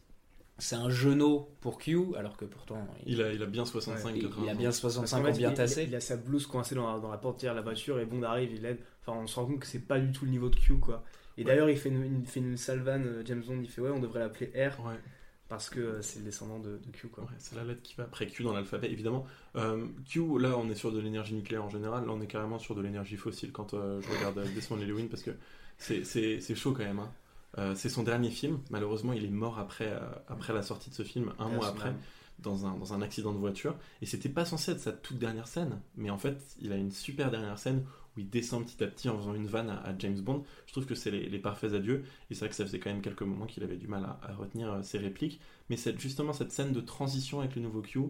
un genou pour Q, alors que pourtant il, Il a, il a bien 65, il- 80 il a ans. bien Parce 65 qu'en ans bien il- tassé. Il, il a sa blouse coincée dans la, dans la portière de la voiture et Bond arrive, il l'aide. Enfin, on se rend compte que c'est pas du tout le niveau de Q, quoi. Et d'ailleurs, il fait une, il fait une salvane, euh, James Bond, il fait ouais, on devrait l'appeler R Ouais. parce que euh, c'est le descendant de, de Q, quoi. Ouais, c'est la lettre qui va après Q dans l'alphabet, évidemment. Euh, Q, là, on est sur de l'énergie nucléaire en général. Là, on est carrément sur de l'énergie fossile quand euh, je regarde Desmond Llewellyn parce que c'est- c'est c'est chaud quand même. hein. Euh, c'est son dernier film. Malheureusement, il est mort après, euh, après la sortie de ce film, un à mois après, dans un, dans un accident de voiture. Et c'était pas censé être sa toute dernière scène. Mais en fait, il a une super dernière scène où il descend petit à petit en faisant une vanne à, à James Bond. Je trouve que c'est les, les parfaits adieux. Et c'est vrai que ça faisait quand même quelques moments qu'il avait du mal à, à retenir euh, ses répliques. Mais cette, justement, cette scène de transition avec le nouveau Q,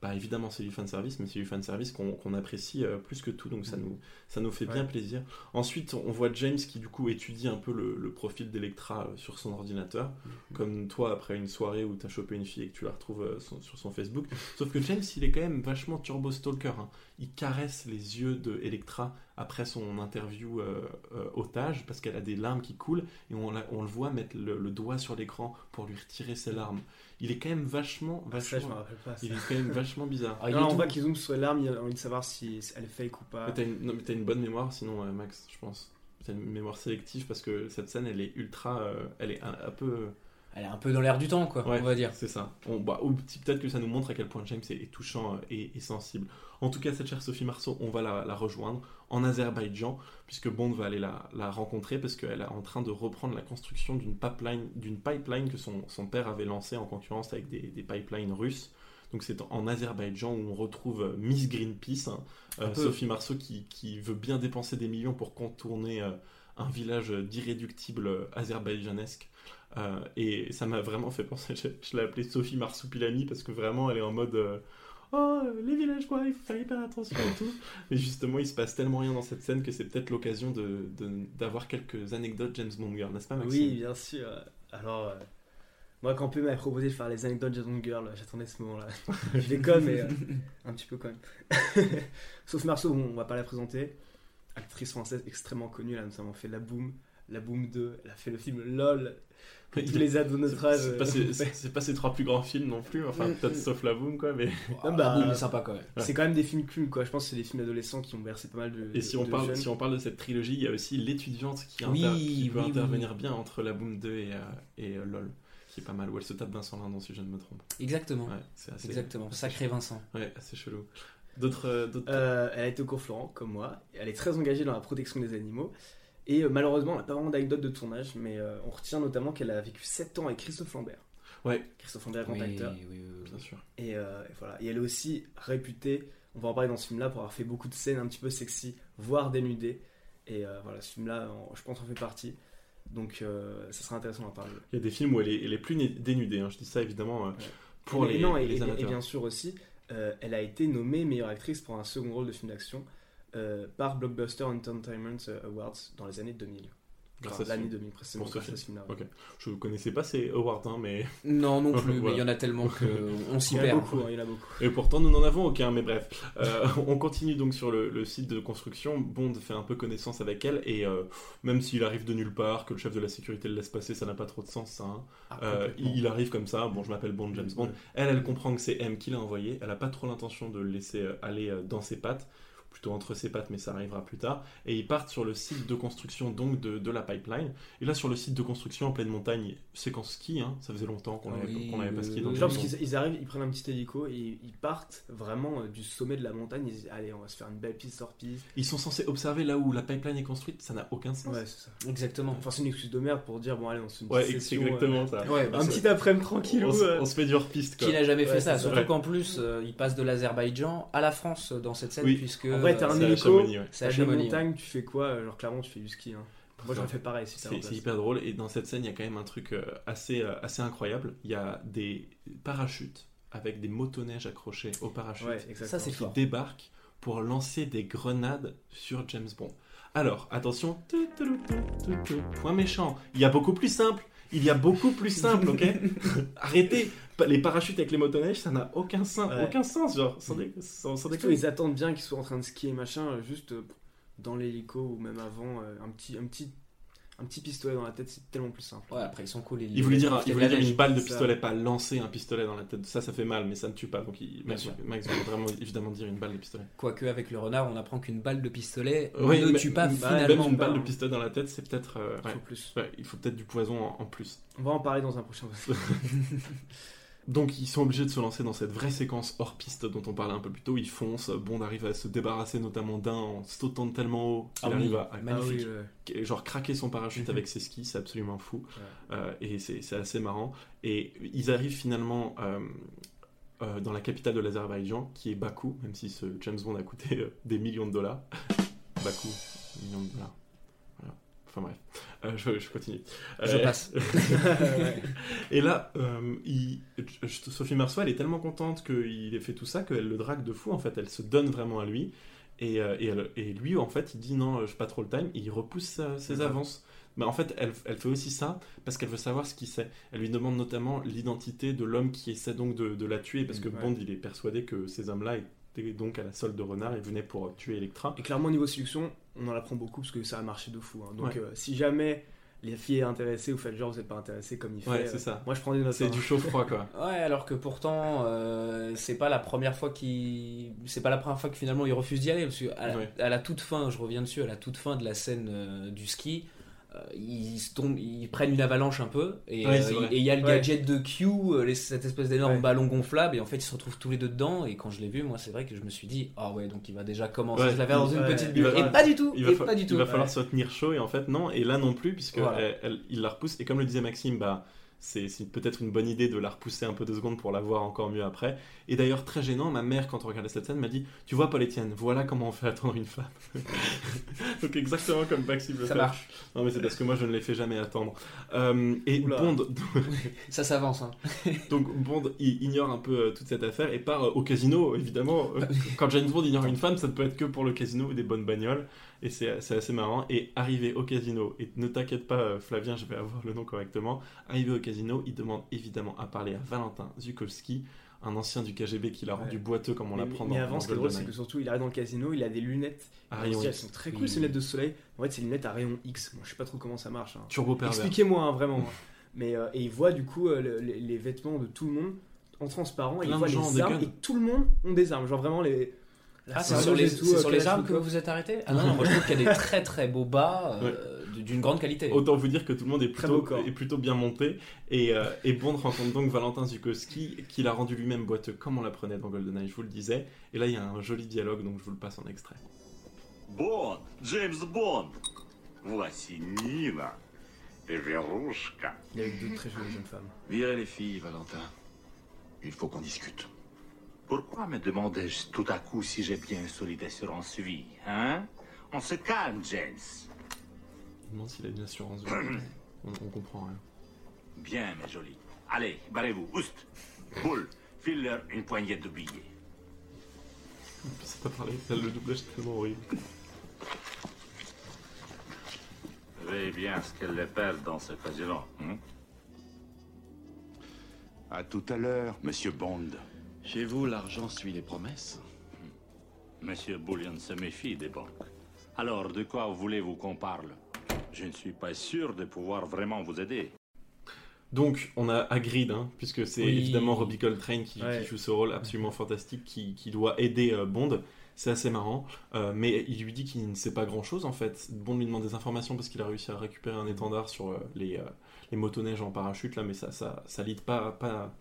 bah évidemment, c'est du fanservice, mais c'est du fanservice qu'on qu'on apprécie euh, plus que tout, donc ça nous, ça nous fait bien plaisir. Ensuite, on voit James qui, du coup, étudie un peu le, le profil d'Electra euh, sur son ordinateur, comme toi après une soirée où tu as chopé une fille et que tu la retrouves euh, son- sur son Facebook. Sauf que James, il est quand même vachement turbo stalker. hein. Il caresse les yeux de Electra après son interview euh, euh, otage parce qu'elle a des larmes qui coulent et on, la- on le voit mettre le, le doigt sur l'écran pour lui retirer ses larmes. Il est quand même vachement, Ah, ça, je me vachement, rappelle pas. ça. il est quand même vachement bizarre. Ah, il Non, on voit qu'ils zooment sur les larmes, il a envie de savoir si elle est fake ou pas. Mais t'as une, non, mais t'as une bonne mémoire, sinon, euh, Max, je pense. T'as une mémoire sélective parce que cette scène, elle est ultra. euh, elle est un, un peu. Elle est un peu dans l'air du temps, quoi, Ouais, on va dire. C'est ça. On, bah, ou peut-être que ça nous montre à quel point James est, est touchant euh, et, et sensible. En tout cas, cette chère Sophie Marceau, on va la, la rejoindre en Azerbaïdjan, puisque Bond va aller la, la rencontrer parce qu'elle est en train de reprendre la construction d'une pipeline, d'une pipeline que son, son père avait lancée en concurrence avec des, des pipelines russes. Donc c'est en Azerbaïdjan où on retrouve euh, Miss Greenpeace, hein, euh. Sophie Marceau qui, qui veut bien dépenser des millions pour contourner euh, un village d'irréductibles azerbaïdjanesques. Euh, et ça m'a vraiment fait penser, je, je l'ai appelée Sophie Marsoupilami parce que vraiment elle est en mode Oh, les villageois, il faut faire hyper attention et tout. Et justement, il se passe tellement rien dans cette scène que c'est peut-être l'occasion de, de- d'avoir quelques anecdotes James Bond girl, n'est-ce pas Maxime Oui, bien sûr. Alors, euh, moi, quand P m'avait proposé de faire les anecdotes Jason Girl, j'attendais ce moment-là. je déconne, mais euh, un petit peu quand même. Sauf Marceau, bon, on va pas la présenter. actrice française extrêmement connue. Elle a notamment fait La Boom, La Boom 2. Elle a fait le film LOL. Tous les ados de notre âge. C'est pas, euh, ses- pas ses trois plus grands films non plus, enfin peut-être sauf la boom quoi, mais. Ah bah, La Boom est sympa quand même. C'est quand même des films cultes, quoi. Je pense que c'est des films d'adolescents qui ont bercé pas mal de. Et si on, de parle, jeunes. si on parle de cette trilogie, il y a aussi l'étudiante qui, Oui, inter- qui peut oui, intervenir oui. bien entre la Boom 2 et, euh, et euh, LOL, qui est pas mal, où elle se tape Vincent Lindon si je ne me trompe. Exactement. Ouais, c'est assez, Exactement. Sacré Vincent. Ouais, assez chelou. D'autres. euh, d'autres- Euh, elle a été au cours Florent, comme moi. Elle est très engagée dans la protection des animaux. Et euh, malheureusement, on n'a pas vraiment d'anecdote de tournage, mais euh, on retient notamment qu'elle a vécu 7 ans avec Christophe Lambert. Ouais. Christophe Lambert, grand Oui, acteur. oui, oui, oui. Bien sûr. Et, euh, et voilà. Et elle est aussi réputée, on va en parler dans ce film-là, pour avoir fait beaucoup de scènes un petit peu sexy, voire dénudées. Et euh, voilà, ce film-là, je pense, en fait partie. Donc, euh, ça sera intéressant d'en parler. Il y a des films où elle est, elle est plus dénudée, hein, je dis ça évidemment pour Et- les, et non, et, les et- bien sûr aussi, euh, elle a été nommée meilleure actrice pour un second rôle de film d'action euh, par Blockbuster Entertainment Awards dans les années 2000. Grâce Enfin, l'année film. 2000 précisément. Pour ce grâce à film. ce film-là, Ok. Je connaissais pas ces awards, hein, mais. Non, non plus, mais il y en a tellement que on s'y Il y en a perd. beaucoup, hein, il y en a beaucoup. Et pourtant, nous n'en avons aucun, mais bref. Euh, on continue donc sur le, le site de construction. Bond fait un peu connaissance avec elle, et euh, même s'il arrive de nulle part, que le chef de la sécurité le laisse passer, ça n'a pas trop de sens, ça. hein. Ah, Euh, il, il arrive comme ça, bon, je m'appelle Bond, James Bond. Elle, elle comprend que c'est M qui l'a envoyé. Elle n'a pas trop l'intention de le laisser euh, aller euh, dans ses pattes, plutôt entre ses pattes, mais ça arrivera plus tard. Et ils partent sur le site de construction donc de, de la pipeline. Et là, sur le site de construction en pleine montagne, séquence ski, hein, ça faisait longtemps qu'on n'avait Oui, qu'on n'avait pas skié Genre, parce qu'ils ils arrivent, ils prennent un petit hélico et ils partent vraiment euh, du sommet de la montagne. Ils disent Allez, on va se faire une belle piste hors piste. Ils sont censés observer là où la pipeline est construite, ça n'a aucun sens. Ouais, c'est ça. Exactement. Enfin, c'est une excuse de merde pour dire Bon, allez, on se fait une Ouais, session, exactement ça. Ouais, euh, bah, un petit après-midi tranquille. On, se- on se fait du hors-piste, quoi. Qui n'a jamais Ouais, fait ça ça. Surtout qu'en plus, euh, il passe de l'Azerbaïdjan à la France dans cette scène, Oui. puisque. En vrai, t'as euh, un c'est à hélico, Chamonix, ouais. c'est à montagnes, tu fais quoi Genre, clairement, tu fais du ski. hein. Moi, j'aurais fait pareil C'est hyper drôle et dans cette scène il y a quand même un truc euh, assez, euh, assez incroyable. Il y a des parachutes avec des motoneiges accrochés aux parachutes Ouais, exactement. Ça, c'est qui fort. débarquent pour lancer des grenades sur James Bond. Alors attention, point méchant. Il y a beaucoup plus simple. Il y a beaucoup plus simple, ok Arrêtez Les parachutes avec les motoneiges, ça n'a aucun sens, Ouais. aucun sens, genre, sans, dé- sans, sans Surtout, déconner. ils attendent bien qu'ils soient en train de skier machin, euh, juste euh, dans l'hélico ou même avant, euh, un, petit, un, petit, un petit pistolet dans la tête, c'est tellement plus simple. Ouais, après, ils sont cool. Il voulait dire, il voulait dire une balle de Ça. pistolet, pas lancer un pistolet dans la tête. Ça, ça fait mal, mais ça ne tue pas. Donc, il, Max. Max voulait vraiment évidemment dire une balle de pistolet. Quoique, avec le renard, on apprend qu'une balle de pistolet Oui, ne mais- tue pas finalement. Même une balle de hein. pistolet dans la tête, c'est peut-être. euh, Il ouais. faut plus. Ouais, il faut peut-être du poison en, en plus. On va en parler dans un prochain Donc, ils sont obligés de se lancer dans cette vraie séquence hors piste dont on parlait un peu plus tôt. Ils foncent. Bond arrive à se débarrasser notamment d'un en sautant de tellement haut qu'il Ah arrive à, à- magnifique. Ah oui, ouais. genre craquer son parachute Mhm. avec ses skis, c'est absolument fou. Euh, et c'est assez marrant. Et ils arrivent finalement euh, euh, dans la capitale de l'Azerbaïdjan, qui est Bakou, même si ce James Bond a coûté des millions de dollars. Bakou, millions de dollars. Enfin bref, Euh, je, je continue. Je Euh, passe. et là, euh, il- Sophie Marceau, elle est tellement contente qu'il ait fait tout ça qu'elle le drague de fou. En fait, elle se donne vraiment à lui. Et, et, elle- et lui, en fait, il dit non, je pas trop le time. Et il repousse sa- ses avances. Mais en fait, elle, elle fait aussi ça parce qu'elle veut savoir ce qu'il sait. Elle lui demande notamment l'identité de l'homme qui essaie donc de, de la tuer. Parce que Ouais. Bond, il est persuadé que ces hommes-là étaient donc à la solde de renard et venaient pour tuer Electra. Et clairement, au niveau séduction, on en apprend beaucoup parce que ça a marché de fou. hein. Donc, Ouais. euh, si jamais les filles est intéressées, vous faites genre vous n'êtes pas intéressé comme il fait. Ouais, euh, c'est ça. Moi, je prends des notes. C'est hein. du chaud-froid, quoi. Ouais, alors que pourtant, euh, c'est pas la première fois qu'il, c'est pas la première fois que finalement il refuse d'y aller, parce que à la, Ouais. à la toute fin, je reviens dessus, à la toute fin de la scène euh, du ski, euh, ils, se tombent, ils prennent une avalanche un peu, et Ouais, euh, il y a le Ouais. gadget de Q, euh, les- cette espèce d'énorme Ouais. ballon gonflable, et en fait ils se retrouvent tous les deux dedans, et quand je l'ai vu, moi c'est vrai que je me suis dit, ah ouais, donc il va déjà commencer Ouais, à se la faire dans une petite bulle, et pas du tout, Il va, et fa- pas du il tout. va falloir se tenir chaud et en fait non et là non plus puisque Voilà. elle- elle- il la repousse et comme le disait Maxime bah c'est peut-être une bonne idée de la repousser un peu deux secondes pour la voir encore mieux après et d'ailleurs très gênant ma mère quand on regardait cette scène m'a dit tu vois Paul Etienne voilà comment on fait attendre une femme donc exactement comme Maxime le Ça fait marche, non mais c'est parce que moi je ne les fais jamais attendre Euh, et Oula. Bond ça s'avance. Hein. donc Bond il ignore un peu euh, toute cette affaire et part euh, au casino évidemment. Euh, Quand James Bond ignore une femme, ça ne peut être que pour le casino ou des bonnes bagnoles et c'est assez marrant. Et arrivé au casino, et ne t'inquiète pas euh, Flavien, je vais avoir le nom correctement. Arrivé au casino, il demande évidemment à parler à Valentin Zukovski un ancien du KGB qui l'a rendu boiteux comme on mais, l'apprend mais dans, avant, dans ce qui est drôle, c'est que surtout, il arrive dans le casino, il a des lunettes. Rayon dit, elles X. sont très Oui. cool, ces lunettes de soleil. En fait, c'est lunettes à rayon X. Moi, je sais pas trop comment ça marche. hein. Turbo pervers. Expliquez-moi, hein, vraiment. Mais, euh, et il voit du coup euh, le- les, les vêtements de tout le monde en transparent. Et il voit les armes. Et tout le monde ont des armes. Genre vraiment les. Ah, c'est sur les, tout, euh, sur les armes que vous vous êtes arrêté Ah non, non, moi je trouve qu'il y a des très très beaux bas euh, d'une grande qualité. Autant vous dire que tout le monde est plutôt, beau corps. est plutôt bien monté. Et, euh, et Bond rencontre donc Valentin Zukowski, qui l'a rendu lui-même boiteux comme on l'apprenait dans GoldenEye, je vous le disais. Et là, il y a un joli dialogue, donc je vous le passe en extrait. Bond, James Bond. Voici Nina et Verouchka. Il y a eu deux très jolies jeunes femmes. Virez les filles, Valentin. Il faut qu'on discute. Pourquoi me demandais-je tout à coup si j'ai bien une solide assurance vie, hein? On se calme, James. Il demande s'il a une assurance. vie. on, on comprend rien. Bien, mes jolis. Allez, barrez-vous, oust. Boule, file-leur une poignée de billets. Je sais pas parler, le doublage est tellement horrible. Veille bien ce qu'elle les perd dans ce casino, hein? À tout à l'heure, monsieur Bond. Chez vous, l'argent suit les promesses. Monsieur Bullion se méfie des banques. Alors, de quoi voulez-vous qu'on parle? Je ne suis pas sûr de pouvoir vraiment vous aider. Donc, on a Hagrid, hein, puisque c'est Oui. évidemment Robbie Coltrane qui, joue ce rôle absolument fantastique, qui, qui doit aider euh, Bond. C'est assez marrant, euh, mais il lui dit qu'il ne sait pas grand-chose en fait. Bond lui demande des informations parce qu'il a réussi à récupérer un étendard sur euh, les, euh, les motoneiges en parachute là, mais ça, ça, ça lead pas, pas,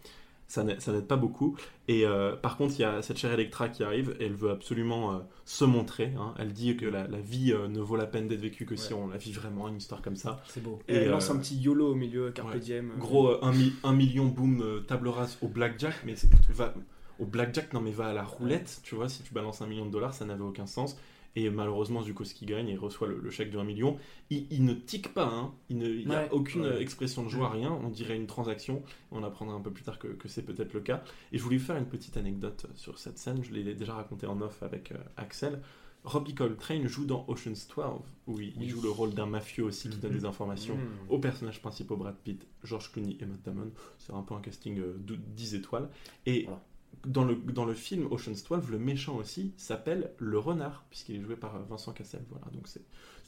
ça n'a- ça n'aide pas beaucoup. Et euh, par contre, il y a cette chère Electra qui arrive et elle veut absolument euh, se montrer. hein. Elle dit que la, la vie euh, ne vaut la peine d'être vécue que si on la vit vraiment, une histoire comme ça. C'est beau. Et elle lance un petit YOLO au milieu, Carpe ouais. Diem. Gros, un, mi- un million boom table rase au blackjack, mais c'est va au blackjack, non mais va à la roulette, tu vois, si tu balances un million de dollars, ça n'avait aucun sens. Et malheureusement, Zukowski gagne et reçoit le, le chèque de 1 million. Il, il ne tique pas, hein. il n'y a Ouais. aucune Ouais. euh, expression de joie, rien. On dirait une transaction. On apprendra un peu plus tard que, que c'est peut-être le cas. Et je voulais faire une petite anecdote sur cette scène. Je l'ai déjà raconté en off avec euh, Axel. Robbie Coltrane joue dans Ocean's 12, où il, Oui. joue le rôle d'un mafieux aussi qui donne Mhm. des informations Mhm. aux personnages principaux Brad Pitt, George Clooney et Matt Damon. C'est un peu un casting euh, de 10 étoiles. Et Voilà. Dans, le, dans le film Ocean's 12, le méchant aussi s'appelle le renard, puisqu'il est joué par Vincent Cassel. Voilà, donc c'est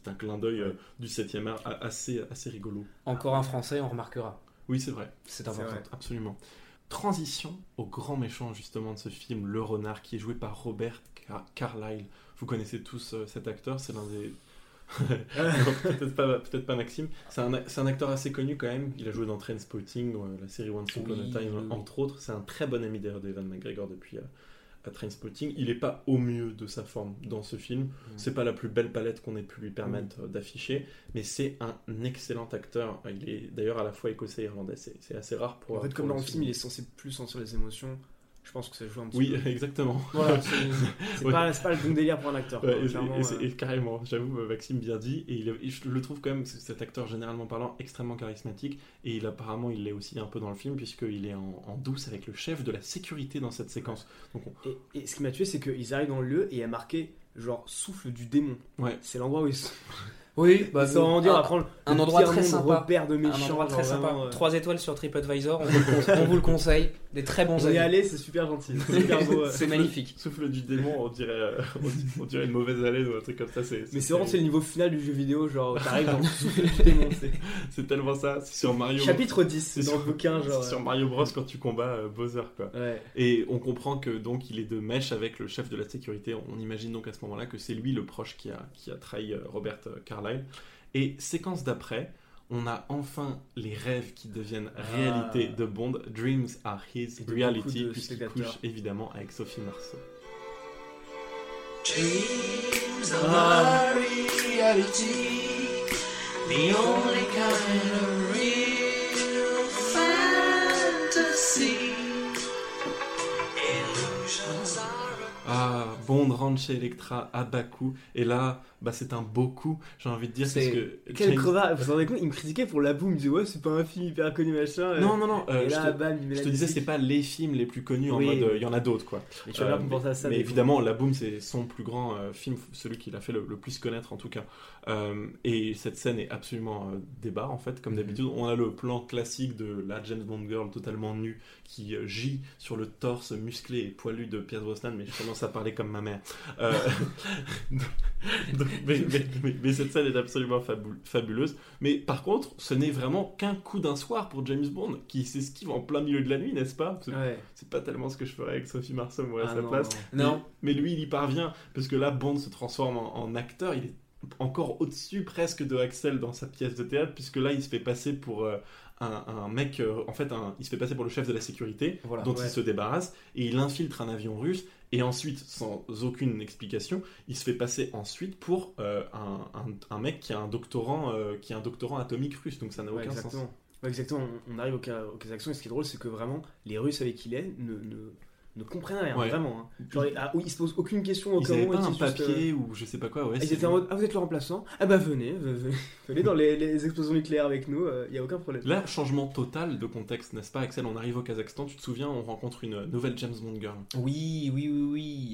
un clin d'œil euh, du 7 art assez, assez rigolo. Encore un français, on remarquera. Oui, c'est vrai. C'est important. vrai. Absolument. Transition au grand méchant justement de ce film, Le Renard, qui est joué par Robert Car- Carlyle. Vous connaissez tous euh, cet acteur, c'est l'un des... Peut-être pas, Maxime. C'est un, un acteur assez connu quand même. Il a joué dans Trainspotting, la série Once Upon Oui, a Time, oui, entre autres. C'est un très bon ami d'ailleurs d'Evan McGregor depuis euh, à Trainspotting. Il n'est pas au mieux de sa forme dans ce film. C'est pas la plus belle palette qu'on ait pu lui permettre euh, d'afficher, mais c'est un excellent acteur. Il est d'ailleurs à la fois écossais et irlandais. C'est assez rare pour. En fait, pour comme dans le souligner. film, il est censé plus sentir les émotions. Je pense que ça joue un petit Oui, peu. exactement. Voilà, c'est Ouais. pas, pas le bon délire pour un acteur. Ouais, quoi, et- clairement, et, c'est- euh. et carrément, j'avoue, euh, Maxime bien dit, et, il est- et je le trouve quand même, cet acteur généralement parlant, extrêmement charismatique, et il apparemment il l'est aussi un peu dans le film, puisqu'il est en, en douce avec le chef de la sécurité dans cette séquence. Donc on- Et, et ce qui m'a tué, c'est qu'ils arrivent dans le lieu et il y a marqué genre souffle du démon. Ouais. C'est l'endroit où ils sont. Oui, bah, dire, on va un, prendre un le endroit très sympa. repère de un méchants. endroit très genre sympa. vraiment, euh, 3 étoiles sur TripAdvisor, on vous, le on vous le conseille. Des très bons avis. allé, c'est super gentil. C'est super beau. euh. C'est magnifique. souffle du démon, on dirait, euh, on dirait- on dirait une mauvaise haleine ou un truc comme ça. C'est, Mais c'est vraiment c'est le niveau final du jeu vidéo, genre t'arrives dans le souffle du démon. c'est- c'est tellement ça. C'est sur Mario. Chapitre 10 c'est dans sur- le bouquin, genre. c'est sur Mario Bros quand tu combats euh, Bowser, quoi. Ouais. Et on comprend que donc il est de mèche avec le chef de la sécurité. On imagine donc à ce moment-là que c'est lui le proche qui a, qui a trahi euh, Robert euh, Carlyle. Et séquence d'après, on a enfin les rêves qui deviennent réalité de Bond. Dreams are his reality, puisqu'il couche évidemment avec Sophie Marceau. Dreams are reality, the only kind of Ah, Bond rentre chez Electra à bas coût. Et là, bah, c'est un beau coup, j'ai envie de dire. Parce que Quel James- crevard Vous vous rendez compte Il me critiquait pour la boum, il me disait ouais, c'est pas un film hyper connu machin. euh. Non, non, non. euh, et je te- bam, il je te disais, c'est pas les films les plus connus en mode. euh, Il y en a d'autres, quoi. Et tu Euh, penser à ça. mais mais évidemment, La Boom, c'est son plus grand euh, film, celui qu'il a fait le, le plus connaître en tout cas. Et cette scène est absolument débarre en fait, comme d'habitude. On a le plan classique de la James Bond girl totalement nue qui gît sur le torse musclé et poilu de Pierce Brosnan, mais je commence à parler comme ma mère. Euh, donc, mais, mais- mais- mais cette scène est absolument fabul- fabuleuse. Mais par contre, ce n'est vraiment qu'un coup d'un soir pour James Bond qui s'esquive en plein milieu de la nuit, n'est-ce pas? C'est- Ouais. Pas tellement ce que je ferais avec Sophie Marceau, moi, à Ah sa non, place. non. Non. Mais, mais lui, il y parvient, parce que là, Bond se transforme en, en acteur. Il est encore au-dessus presque de Axel dans sa pièce de théâtre, puisque là, il se fait passer pour euh, un, un mec, euh, en fait, un- il se fait passer pour le chef de la sécurité, Voilà. dont Ouais. il se débarrasse, et il infiltre un avion russe, et ensuite, sans aucune explication, il se fait passer ensuite pour euh, un, un- un mec qui a un doctorant, euh, qui a un doctorant atomique russe, donc ça n'a Ouais, aucun exactement. sens. Ouais, exactement. On, on arrive au, Ka- au Kazakhstan et ce qui est drôle, c'est que vraiment, les Russes avec qui il est ne, ne, ne comprennent rien, Ouais. vraiment. hein. Genre, ah, oui, ils se posent aucune question au Ils cas où. pas ils un papier euh, ou je sais pas quoi, ouais. Ils c'est- étaient en mode, ah vous êtes le remplaçant? Ah bah venez, ve- ve- venez dans les, les explosions nucléaires avec nous, il y a aucun problème. Là, changement total de contexte, n'est-ce pas, Axel? On arrive au Kazakhstan, tu te souviens, on rencontre une nouvelle James Bond girl. Oui, oui, oui,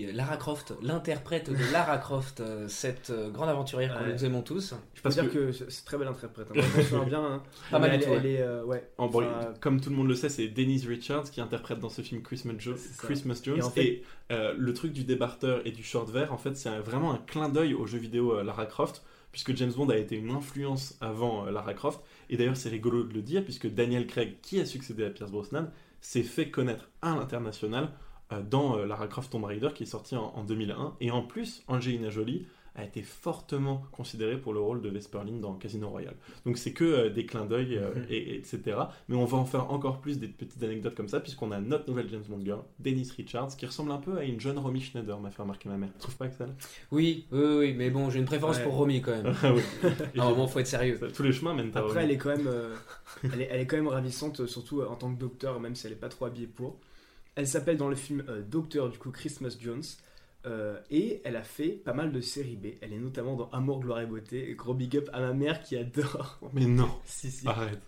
oui. Lara Croft, l'interprète de Lara Croft, euh, cette euh, grande aventurière que Ouais. nous aimons tous. Je peux dire que- que, c'est très belle interprète. Hein. Je me souviens bien. hein. Pas mal elle, tout, elle est, euh, ouais. En bon, Enfin, comme tout le monde le sait, c'est Denise Richards qui interprète dans ce film Christmas, Jo- C'est ça. Christmas Jones. Et Et, en fait- euh, le truc du débarteur et du short vert, en fait, c'est vraiment un clin d'œil au jeu vidéo euh, Lara Croft, puisque James Bond a été une influence avant euh, Lara Croft. Et d'ailleurs, c'est rigolo de le dire, puisque Daniel Craig, qui a succédé à Pierce Brosnan, s'est fait connaître à l'international dans Lara Croft Tomb Raider, qui est sorti en, en 2001. Et en plus, Angelina Jolie a été fortement considérée pour le rôle de Vesper Lynn dans Casino Royale. Donc c'est que euh, des clins d'œil, euh, Mhm. et, et etc. Mais on va en faire encore plus des petites anecdotes comme ça, puisqu'on a notre nouvelle James Bond girl, Denise Richards, qui ressemble un peu à une jeune Romy Schneider, m'a fait remarquer ma mère. Tu trouves pas que ça Oui, oui, oui, mais bon, j'ai une préférence Ouais. pour Romy quand même. Ah oui. À un moment, faut être sérieux. Tous les chemins mènent à Après, Romy. elle est quand même, euh, elle, est, elle est quand même ravissante, surtout en tant que docteur, même si elle est pas trop habillée pour. Elle s'appelle dans le film euh, Docteur, du coup, Christmas Jones. Euh, et elle a fait pas mal de séries B. Elle est notamment dans Amour, Gloire et Beauté. Gros big up à ma mère qui adore. Mais non, si, si. arrête.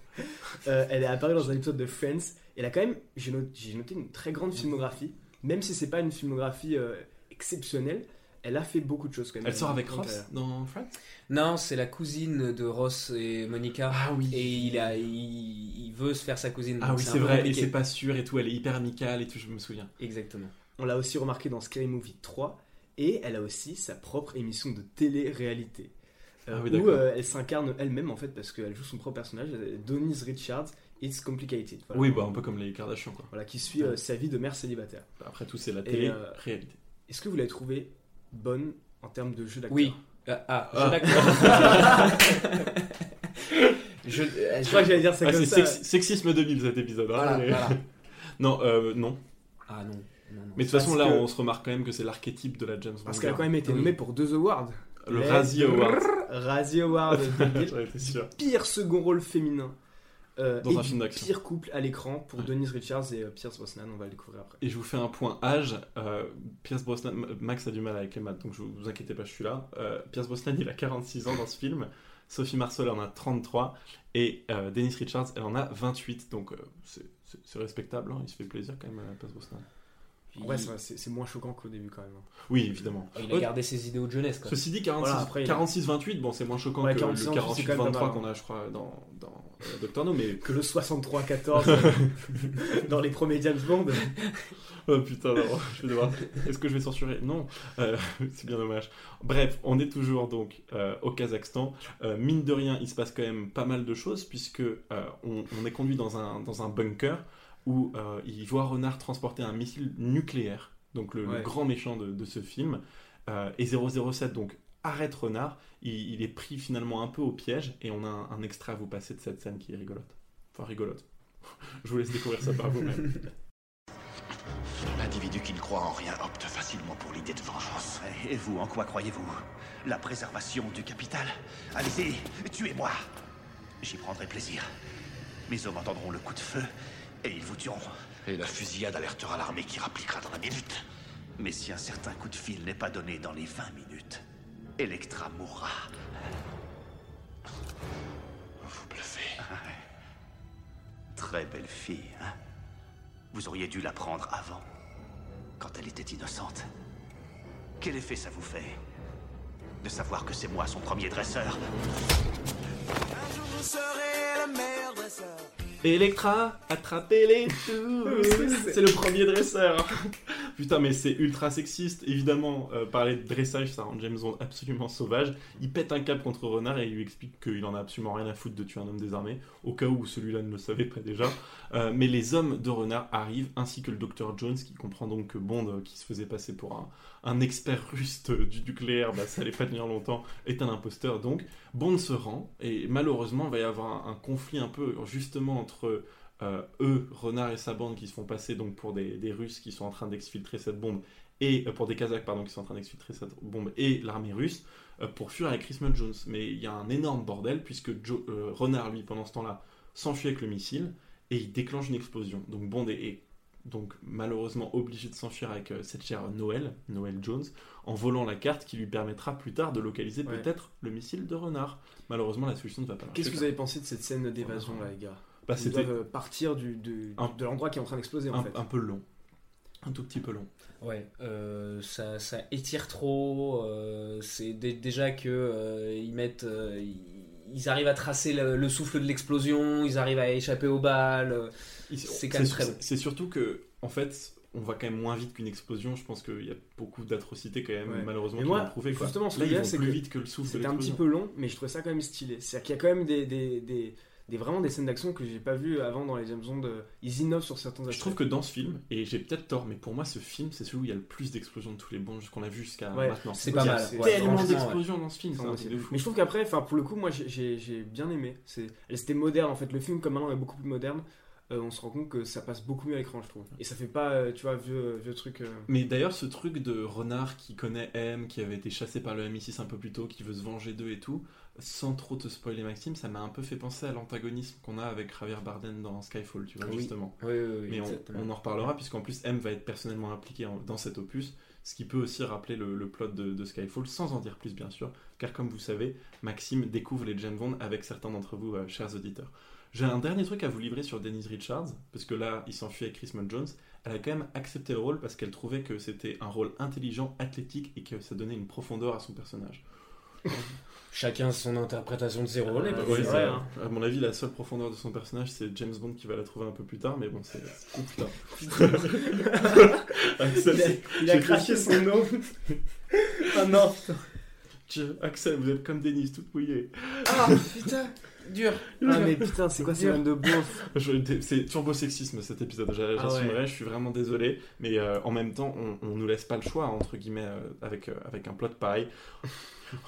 Euh, elle est apparue dans un épisode de Friends. Elle a quand même, j'ai noté, j'ai noté une très grande filmographie. Même si c'est pas une filmographie euh, exceptionnelle, elle a fait beaucoup de choses quand même. Elle sort avec Donc, Ross euh, dans Friends? Non, c'est la cousine de Ross et Monica. Ah oui. Et il, a, il, il veut se faire sa cousine. Ah oui, c'est vrai, et c'est pas sûr et tout, elle est hyper amicale et tout, je me souviens. Exactement. On l'a aussi remarqué dans Scary Movie 3 et elle a aussi sa propre émission de télé-réalité. euh, Ah oui, où euh, elle s'incarne elle-même en fait parce qu'elle joue son propre personnage, euh, Denise Richards, It's Complicated. Voilà. Oui, bah un peu comme les Kardashians, quoi. Voilà, qui suit euh, sa vie de mère célibataire. Après tout, c'est la Et, télé, euh, réalité. Est-ce que vous l'avez trouvée bonne en termes de jeu d'acteur Oui. Ah, ah, Ah. je d'accord. je, euh, Je crois que j'allais dire ça Ah, comme c'est ça. sex- sexisme 2000 cet épisode. hein, Voilà, mais- voilà. non, euh, non. Ah non. Non, non. Mais de toute façon, là, que- on se remarque quand même que c'est l'archétype de la James Bond. Parce qu'elle a quand même été Oui. nommée pour deux awards. Le Les- Razzie Award. Razzie Award. sûr. pire second rôle féminin. euh, Dans et un film d'action. pire couple à l'écran pour Ouais. Denise Richards et euh, Pierce Brosnan, on va le découvrir après. Et je vous fais un point âge. Euh, Pierce Brosnan, Max a du mal avec les maths, donc je vous, vous inquiétez pas, je suis là. Euh, Pierce Brosnan, il a 46 ans dans ce film. Sophie Marceau en a 33. Et euh, Denise Richards, elle en a 28. Donc euh, c'est- respectable, hein, il se fait plaisir quand même, euh, Pierce Brosnan. Vrai, c'est- moins choquant qu'au début quand même. hein. Oui, évidemment. Il a gardé ses idéaux de jeunesse. Quoi. Ceci dit, 46, Voilà, après, il a- 46-28, bon, c'est moins choquant Ouais, que 46, le c'est quand même pas 48-23 mal, hein. qu'on a, je crois, dans, dans euh, Doctor No, mais Que le 63-14 dans les premiers James Bond. Oh putain, non, je vais devoir. Est-ce que je vais censurer? Non, Euh, c'est bien dommage. Bref, on est toujours donc euh, au Kazakhstan. Euh, mine de rien, il se passe quand même pas mal de choses puisque euh, on, on est conduit dans un, dans un bunker où euh, il voit Renard transporter un missile nucléaire, donc le, grand méchant de, de ce film. Euh, et 007 donc arrête Renard. Il, il est pris finalement un peu au piège et on a un, un extrait à vous passer de cette scène qui est rigolote. Enfin rigolote. Je vous laisse découvrir ça par vous-même. L'individu qui ne croit en rien opte facilement pour l'idée de vengeance. Et vous, en quoi croyez-vous? La préservation du capital? Allez-y, tuez-moi J'y prendrai plaisir. Mes hommes entendront le coup de feu et ils vous tueront. Et la fusillade alertera l'armée qui rappliquera dans la minute. Mais si un certain coup de fil n'est pas donné dans les 20 minutes, Electra mourra. Vous bluffez. Très belle fille, hein Vous auriez dû la prendre avant, quand elle était innocente. Quel effet ça vous fait De savoir que c'est moi son premier dresseur? Vous serez le meilleur dresseur. Electra, attrapez-les tous C'est le premier dresseur Putain, mais c'est ultra sexiste, évidemment. euh, parler de dressage, ça rend James Bond absolument sauvage. Il pète un cap contre Renard et il lui explique qu'il en a absolument rien à foutre de tuer un homme désarmé, au cas où celui-là ne le savait pas déjà. Euh, mais les hommes de Renard arrivent, ainsi que le docteur Jones, qui comprend donc que Bond, euh, qui se faisait passer pour un, un expert russe du nucléaire, bah, ça allait pas tenir longtemps, est un imposteur donc. Bond se rend, et malheureusement, il va y avoir un, conflit un peu justement entre euh, eux, Renard et sa bande, qui se font passer donc pour des, Russes qui sont en train d'exfiltrer cette bombe, et euh, pour des Kazakhs, pardon, qui sont en train d'exfiltrer cette bombe, et l'armée russe, euh, pour fuir avec Christmas Jones. Mais il y a un énorme bordel, puisque Renard, lui, pendant ce temps-là, s'enfuit avec le missile, et il déclenche une explosion. Donc Bond est, est donc malheureusement obligé de s'enfuir avec euh, cette chère Noël, Noël Jones, en volant la carte qui lui permettra plus tard de localiser Ouais. peut-être le missile de Renard. Malheureusement, la solution ne va pas marcher. Qu'est-ce que vous avez pensé de cette scène d'évasion là, les gars? Bah, Ils doivent partir du, du- Un- de l'endroit qui est en train d'exploser en un, fait. un peu long. Un tout petit peu long. Ouais, euh, ça, ça étire trop. euh, c'est dé- déjà que euh, ils mettent, euh, ils, ils arrivent à tracer le, le souffle de l'explosion, ils arrivent à échapper aux balles. euh, C'est quand même très long. C'est surtout que, en fait, on va quand même moins vite qu'une explosion. Je pense qu'il y a beaucoup d'atrocités quand même, Ouais. malheureusement, Mais qui moi, l'ont prouvé. Justement, ce Là, que ils vont plus que vite que le souffle C'était un petit peu long, mais je trouvais ça quand même stylé. C'est-à-dire qu'il y a quand même des, des, des, des- vraiment des scènes d'action que j'ai pas vues avant dans les James Bond. euh, Ils innovent sur certains aspects. Je trouve que dans ce film, et j'ai peut-être tort, mais pour moi, ce film, c'est celui où il y a le plus d'explosions de tous les bons qu'on a vu jusqu'à Ouais, maintenant. c'est Il pas y a mal, ouais, tellement d'explosions dans ce film, c'est de fou. Mais je trouve qu'après, pour le coup, moi j'ai- bien aimé. C'est, c'était moderne en fait. Le film comme maintenant est beaucoup plus moderne. euh, on se rend compte que ça passe beaucoup mieux à l'écran, je trouve. Et ça fait pas, euh, tu vois, vieux, vieux truc. euh, Mais d'ailleurs, ce truc de renard qui connaît M, qui avait été chassé par le MI6 un peu plus tôt, qui veut se venger d'eux et tout, sans trop te spoiler Maxime, ça m'a un peu fait penser à l'antagonisme qu'on a avec Javier Bardem dans Skyfall, tu vois, Oui. justement. Oui, oui, oui, Mais on, en reparlera, puisqu'en plus M va être personnellement impliqué dans cet opus, ce qui peut aussi rappeler le, le plot de, de Skyfall, sans en dire plus bien sûr, car comme vous savez, Maxime découvre les James Bond avec certains d'entre vous, euh, chers auditeurs. J'ai un dernier truc à vous livrer sur Denise Richards, parce que là, il s'enfuit avec Chris Mudd Jones. Elle a quand même accepté le rôle parce qu'elle trouvait que c'était un rôle intelligent, athlétique et que ça donnait une profondeur à son personnage. Chacun son interprétation de ses rôles. et puis ouais, vrai, hein. À mon avis, la seule profondeur de son personnage, c'est James Bond qui va la trouver un peu plus tard, mais bon, c'est. Oh putain. Axel, Il a- c'est- il a craché son nom. Ah non. Dieu, Axel, vous êtes comme Denise, toute mouillée. Ah putain, dur. Ah mais putain, c'est quoi ces de beauf Je- C'est turbo sexisme cet épisode, j'a- Ah j'assumerai, ouais. je suis vraiment désolé, mais euh, en même temps, on, on nous laisse pas le choix, entre guillemets, euh, avec, euh, avec un plot pareil.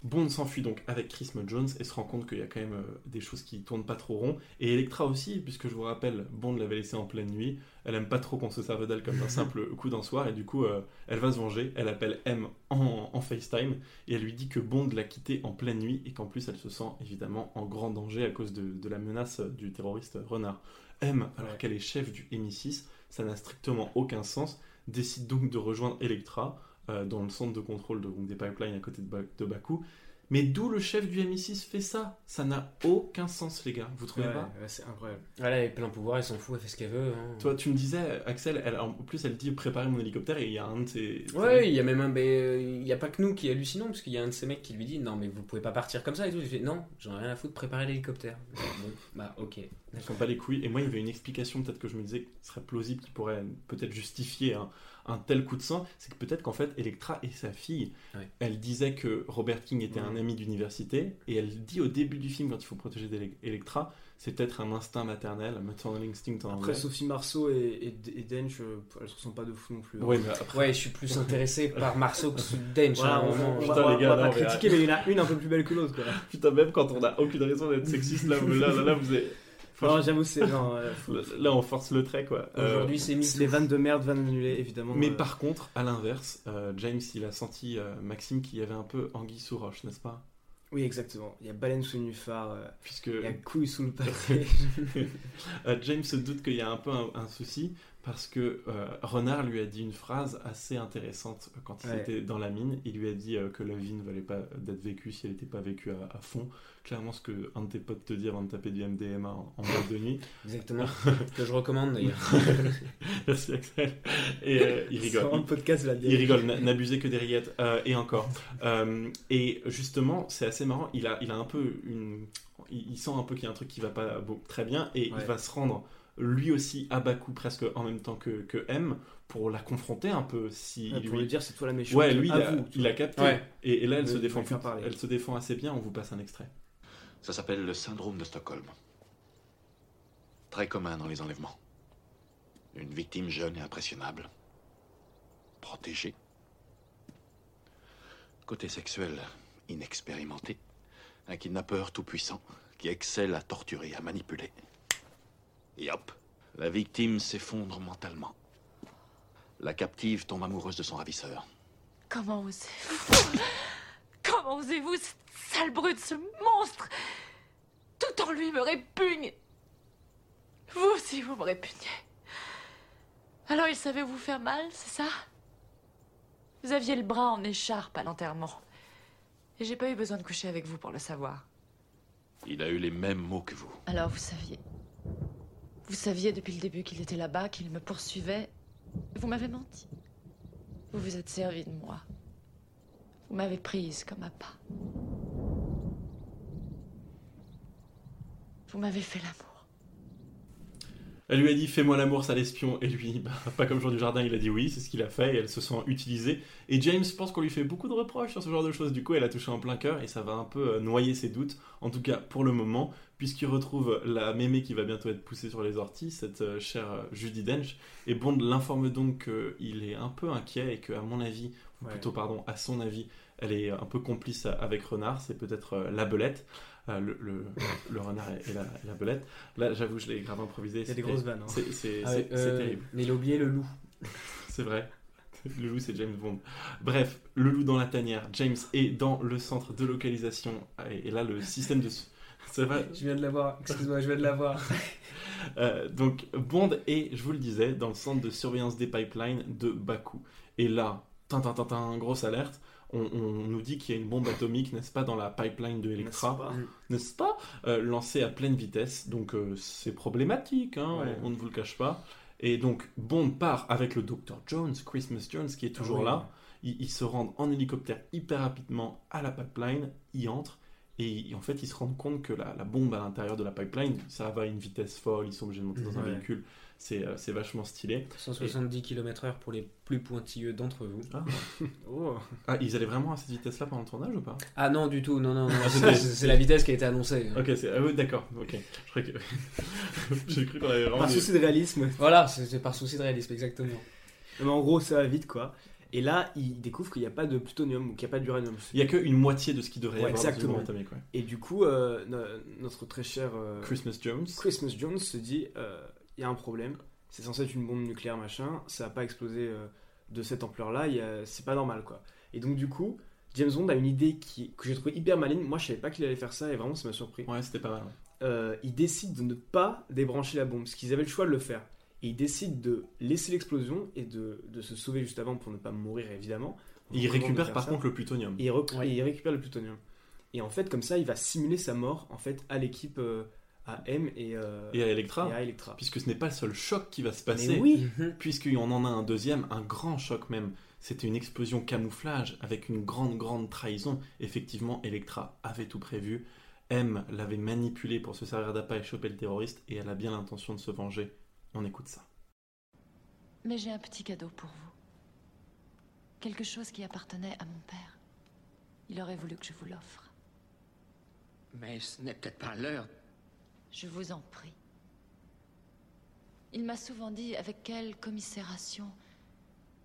Bond s'enfuit donc avec Chris Mudd Jones et se rend compte qu'il y a quand même euh, des choses qui tournent pas trop rond. Et Electra aussi, puisque je vous rappelle, Bond l'avait laissée en pleine nuit. Elle aime pas trop qu'on se serve d'elle comme d'un simple coup d'un soir, et du coup, euh, elle va se venger. Elle appelle M en, en FaceTime et elle lui dit que Bond l'a quittée en pleine nuit et qu'en plus, elle se sent évidemment en grand danger à cause de, de la menace du terroriste Renard. M, alors qu'elle est chef du MI6, ça n'a strictement aucun sens, décide donc de rejoindre Electra euh, dans le centre de contrôle de, donc des pipelines à côté de, Ba- de Bakou. Mais d'où le chef du MI6 fait ça? Ça n'a aucun sens, les gars. Vous trouvez Ouais, pas? ouais, c'est incroyable. Voilà, elle est plein pouvoir, elle s'en fout, elle fait ce qu'elle veut. hein. Toi, tu me disais, Axel, elle, en plus, elle dit préparer mon hélicoptère et il y a un de ses. Ouais, il y a même un. mais, euh, Il n'y a pas que nous qui hallucinons, parce qu'il y a un de ces mecs qui lui dit Non, mais vous pouvez pas partir comme ça et tout. Il fait Non, j'en ai rien à foutre, préparer l'hélicoptère. bon, bah, ok. Ils sont pas les couilles. Et moi, il y avait une explication, peut-être que je me disais, qui serait plausible, qui pourrait peut-être justifier un, un tel coup de sang. C'est que peut-être qu'en fait, Electra et sa fille, Ouais. elle disait que Robert King était un ami d'université. Et elle dit au début du film, quand il faut protéger Electra, c'est peut-être un instinct maternel, un maternal instinct en Après. Sophie Marceau et, et, et Dench, euh, elles se ressemblent pas de fou non plus. hein. Ouais, mais après- Ouais, je suis plus intéressé par Marceau que Dench. Voilà, hein, on, vraiment. on Putain, va, les gars, on va non, pas critiquer, mais il y en a une un peu plus belle que l'autre. Putain, même quand on n'a aucune raison d'être sexiste, là, là, là, là, vous êtes. Non, j'avoue, c'est. non, euh, Là, on force le trait, quoi. Euh, Aujourd'hui, c'est mis. les vannes de merde, vannes annulées, évidemment. Mais euh, par contre, à l'inverse, euh, James, il a senti euh, Maxime qu'il y avait un peu anguille sous roche, n'est-ce pas? Oui, exactement. Il y a baleine sous le euh, Puisque il y a couille sous le pâté. euh, James se doute qu'il y a un peu un, un souci, parce que euh, Renard lui a dit une phrase assez intéressante quand il Ouais. était dans la mine. Il lui a dit euh, que la vie ne valait pas d'être vécue si elle n'était pas vécue à, à fond. Clairement, ce que un de tes potes te dit avant de taper du MDMA en, en de nuit. Exactement. que je recommande d'ailleurs. Merci Axel. Et euh, il rigole. le podcast la Il rigole, n'a- n'abusez que des rillettes. Euh, et encore. Euh, et justement, c'est assez marrant. Il a, il a un peu une. Il, il sent un peu qu'il y a un truc qui va pas très bien. Et Ouais. il va se rendre lui aussi à Baku presque en même temps que, que M pour la confronter un peu. Si Ouais, lui... pour lui dire, c'est toi la méchante, Ouais, lui, il a, il capté. Ouais. Et, et là, elle se, défend tout- elle se défend assez bien. On vous passe un extrait. Ça s'appelle le syndrome de Stockholm. Très commun dans les enlèvements. Une victime jeune et impressionnable. Protégée. Côté sexuel, inexpérimenté. Un kidnappeur tout-puissant qui excelle à torturer, à manipuler. Et hop, la victime s'effondre mentalement. La captive tombe amoureuse de son ravisseur. Comment osez-vous Comment osez-vous, cette sale brute, ce monstre? Tout en lui me répugne. Vous aussi, vous me répugnez. Alors il savait vous faire mal, c'est ça? Vous aviez le bras en écharpe à l'enterrement. Et j'ai pas eu besoin de coucher avec vous pour le savoir. Il a eu les mêmes mots que vous. Alors vous saviez. Vous saviez depuis le début qu'il était là-bas, qu'il me poursuivait. Vous m'avez menti. Vous vous êtes servi de moi. Vous m'avez prise comme à pas. Vous m'avez fait l'amour. Elle lui a dit fais-moi l'amour, sale espion. Et lui, bah, pas comme Jean du Jardin, il a dit oui, c'est ce qu'il a fait. Et elle se sent utilisée. Et James pense qu'on lui fait beaucoup de reproches sur ce genre de choses. Du coup, elle a touché en plein cœur et ça va un peu euh, noyer ses doutes. En tout cas, pour le moment, puisqu'il retrouve la mémé qui va bientôt être poussée sur les orties, cette euh, chère euh, Judy Dench. Et Bond l'informe donc qu'il est un peu inquiet et que, à mon avis, ou Ouais. plutôt, pardon, à son avis, elle est un peu complice avec Renard. C'est peut-être la belette. Euh, le, le- le renard et la, et la belette. Là, j'avoue, je l'ai grave improvisé. A des grosses vannes, hein. C'est c'est- Ah c'est- c'est euh, terrible. Mais il a oublié le loup. C'est vrai. Le loup, c'est James Bond. Bref, le loup dans la tanière. James est dans le centre de localisation. Et, et là, le système de. Ça va Je viens de l'avoir. Excuse-moi, je viens de l'avoir. Euh, donc, Bond est, je vous le disais, dans le centre de surveillance des pipelines de Bakou. Et là, tintin, tintin, grosse alerte. On, on nous dit qu'il y a une bombe atomique, n'est-ce pas, dans la pipeline de Electra, N'est-ce pas Euh, Lancée à pleine vitesse. Donc, euh, c'est problématique, hein, Ouais. on, on ne vous le cache pas. Et donc, Bond part avec le Dr. Jones, Christmas Jones, qui est toujours Ah là. Ils, ils se rendent en hélicoptère hyper rapidement à la pipeline, y entrent, et, et en fait, ils se rendent compte que la, la bombe à l'intérieur de la pipeline, ça va à une vitesse folle, ils sont obligés de monter dans un véhicule. C'est euh, c'est vachement stylé. 170 km/h pour les plus pointilleux d'entre vous. Ah. Oh. Ah, ils allaient vraiment à cette vitesse-là pendant le tournage ou pas? Ah non, du tout, non, non, non. Ah, c'est la vitesse qui a été annoncée. Ok, c'est ah oui, d'accord, ok. Je croyais que... J'ai cru qu'on avait vraiment... Par des- souci de réalisme. Voilà, c'est par souci de réalisme, exactement. Mais en gros, ça va vite, quoi. Et là, il découvre qu'il n'y a pas de plutonium ou qu'il n'y a pas d'uranium. Il y a qu'une moitié de ce qui devrait y Ouais, avoir exactement. bombe atomique, ouais. Et du coup, euh, no- notre très cher euh, Christmas Jones. Christmas Jones se dit euh, il y a un problème. C'est censé être une bombe nucléaire, machin. Ça va pas exploser euh, de cette ampleur-là. a- C'est pas normal, quoi. Et donc, du coup, James Bond a une idée qui, que j'ai trouvé hyper maligne. Moi, je savais pas qu'il allait faire ça et vraiment, ça m'a surpris. Ouais, c'était pas mal. Euh, il décide de ne pas débrancher la bombe, parce qu'ils avaient le choix de le faire. Et il décide de laisser l'explosion et de, de se sauver juste avant pour ne pas mourir, évidemment. Et il récupère par ça. contre le plutonium. Et il, rec- et il récupère le plutonium. Et en fait, comme ça, il va simuler sa mort en fait à l'équipe euh, à M et, euh, Et à Electra, et à Electra. puisque ce n'est pas le seul choc qui va se passer, Mais oui. puisqu'il en en a un deuxième, un grand choc même. C'était une explosion camouflage avec une grande, grande trahison. Effectivement, Electra avait tout prévu. M l'avait manipulé pour se servir d'appât et choper le terroriste, et elle a bien l'intention de se venger. On écoute ça. Mais j'ai un petit cadeau pour vous. Quelque chose qui appartenait à mon père. Il aurait voulu que je vous l'offre. Mais ce n'est peut-être pas l'heure. Je vous en prie. Il m'a souvent dit avec quelle commisération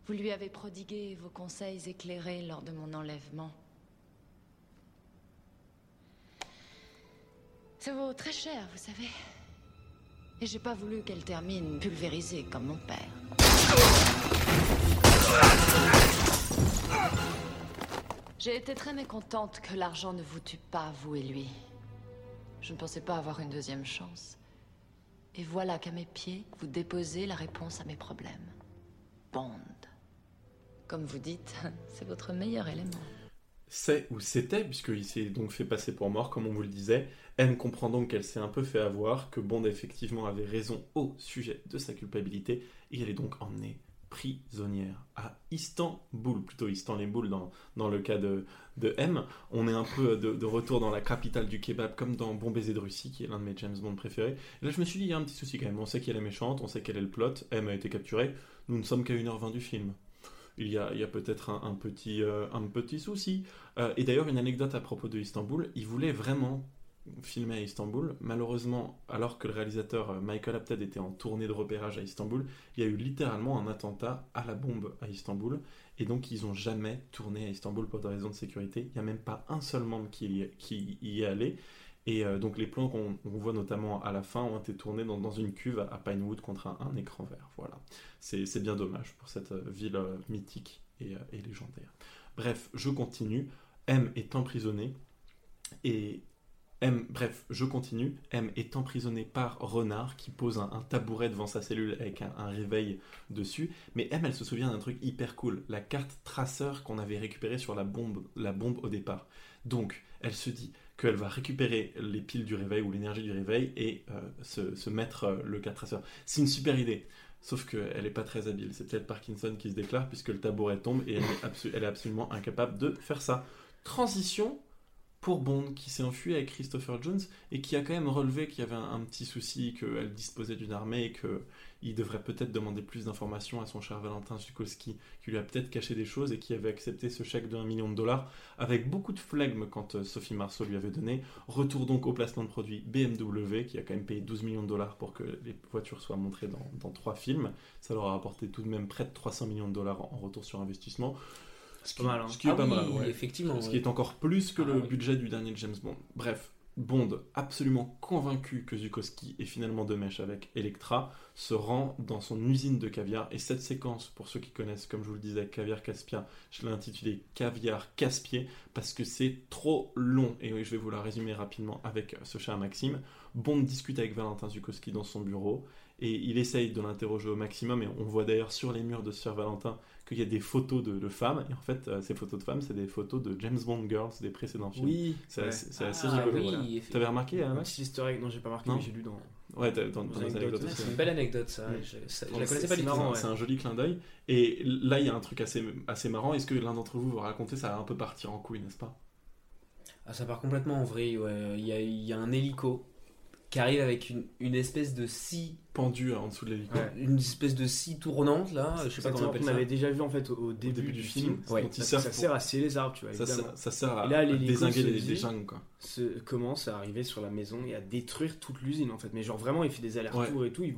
vous lui avez prodigué vos conseils éclairés lors de mon enlèvement. Ça vaut très cher, vous savez. Et j'ai pas voulu qu'elle termine pulvérisée comme mon père. J'ai été très mécontente que l'argent ne vous tue pas, vous et lui. Je ne pensais pas avoir une deuxième chance. Et voilà qu'à mes pieds, vous déposez la réponse à mes problèmes. Bond. Comme vous dites, c'est votre meilleur élément. C'est ou c'était, puisqu'il s'est donc fait passer pour mort, comme on vous le disait. M comprend donc qu'elle s'est un peu fait avoir, que Bond effectivement avait raison au sujet de sa culpabilité, et elle est donc emmenée prisonnière à Istanbul, plutôt Istanbul dans, dans le cas de, de M. On est un peu de, retour dans la capitale du kebab, comme dans Bon baiser de Russie, qui est l'un de mes James Bond préférés. Et là, je me suis dit, il y a un petit souci quand même. On sait qu'elle est méchante, on sait quel est le plot, M a été capturée. Nous ne sommes qu'à 1h20 du film. Il y a, a peut-être un, un petit, euh, un petit souci. Euh, et d'ailleurs, une anecdote à propos de Istanbul, il voulait vraiment filmer à Istanbul. Malheureusement, alors que le réalisateur euh, Michael Apted était en tournée de repérage à Istanbul, il y a eu littéralement un attentat à la bombe à Istanbul. Et donc, ils n'ont jamais tourné à Istanbul pour des raisons de sécurité. Il n'y a même pas un seul membre qui y, est allé. Et euh, donc, les plans qu'on on voit notamment à la fin ont été tournés dans, une cuve à, Pinewood contre un, écran vert. Voilà. C'est bien dommage pour cette euh, ville mythique et légendaire. Bref, je continue. M est emprisonné et M, bref, je continue. M est emprisonné par Renard qui pose un, tabouret devant sa cellule avec un, réveil dessus. Mais M, elle se souvient d'un truc hyper cool, la carte traceur qu'on avait récupérée sur la bombe, la bombe au départ. Donc, elle se dit qu'elle va récupérer les piles du réveil ou l'énergie du réveil et euh, se, mettre euh, le carte traceur. C'est une super idée. Sauf qu'elle n'est pas très habile. C'est peut-être Parkinson qui se déclare puisque le tabouret tombe et elle elle est absolument incapable de faire ça. Transition pour Bond qui s'est enfui avec Christopher Jones et qui a quand même relevé qu'il y avait un, petit souci, qu'elle disposait d'une armée et qu'il devrait peut-être demander plus d'informations à son cher Valentin Zukovsky, qui lui a peut-être caché des choses et qui avait accepté ce chèque de 1 million de dollars avec beaucoup de flegme quand euh, Sophie Marceau lui avait donné. Retour donc au placement de produit BMW qui a quand même payé 12 millions de dollars pour que les voitures soient montrées dans, trois films. Ça leur a apporté tout de même près de 300 millions de dollars en retour sur investissement. Ce qui, pas mal, hein. ce qui est Ah pas oui, mal, ouais. effectivement, Ce ouais. qui est encore plus que Ah le oui. budget du dernier James Bond. Bref, Bond, absolument convaincu que Zukoski est finalement de mèche avec Electra, se rend dans son usine de caviar. Et cette séquence, pour ceux qui connaissent, comme je vous le disais, Caviar Caspien, je l'ai intitulée Caviar Caspier parce que c'est trop long. Et oui, je vais vous la résumer rapidement avec ce cher Maxime. Bond discute avec Valentin Zukoski dans son bureau et il essaye de l'interroger au maximum. Et on voit d'ailleurs sur les murs de Sir Valentin qu'il y a des photos de, de femmes. Et en fait, euh, ces photos de femmes, c'est des photos de James Bond Girls des précédents films. Oui, c'est ouais. assez, c'est assez Ah, rigolo. oui, voilà. T'avais remarqué, hein, Max easter egg, non, j'ai pas marqué, Non mais j'ai lu dans. Ouais, dans, dans anecdotes. C'est une belle anecdote, ça. Ouais. Je, ça- je Ouais, la connaissais pas du tout. ouais. C'est un joli clin d'œil. Et là, il y a un truc assez, assez marrant. Est-ce que l'un d'entre vous vous raconter Ça va un peu partir en couille, n'est-ce pas? Ah, ça part complètement en vrille, ouais. Il y a, il y a un hélico qui arrive avec une, une espèce de scie. Pendu en dessous de l'hélico. Ouais. Une espèce de scie tournante, là. Je sais pas comment on appelle ça. avait déjà vu en fait au, au début, début du, du film. film, Ouais. Ça, servent ça pour- sert à scier les arbres, tu vois. ça, évidemment. ça, ça sert à, là, à désinguer les, les jungles, quoi. se commence à arriver sur la maison et à détruire toute l'usine en fait. Mais genre vraiment, il fait des allers-retours et tout. Il,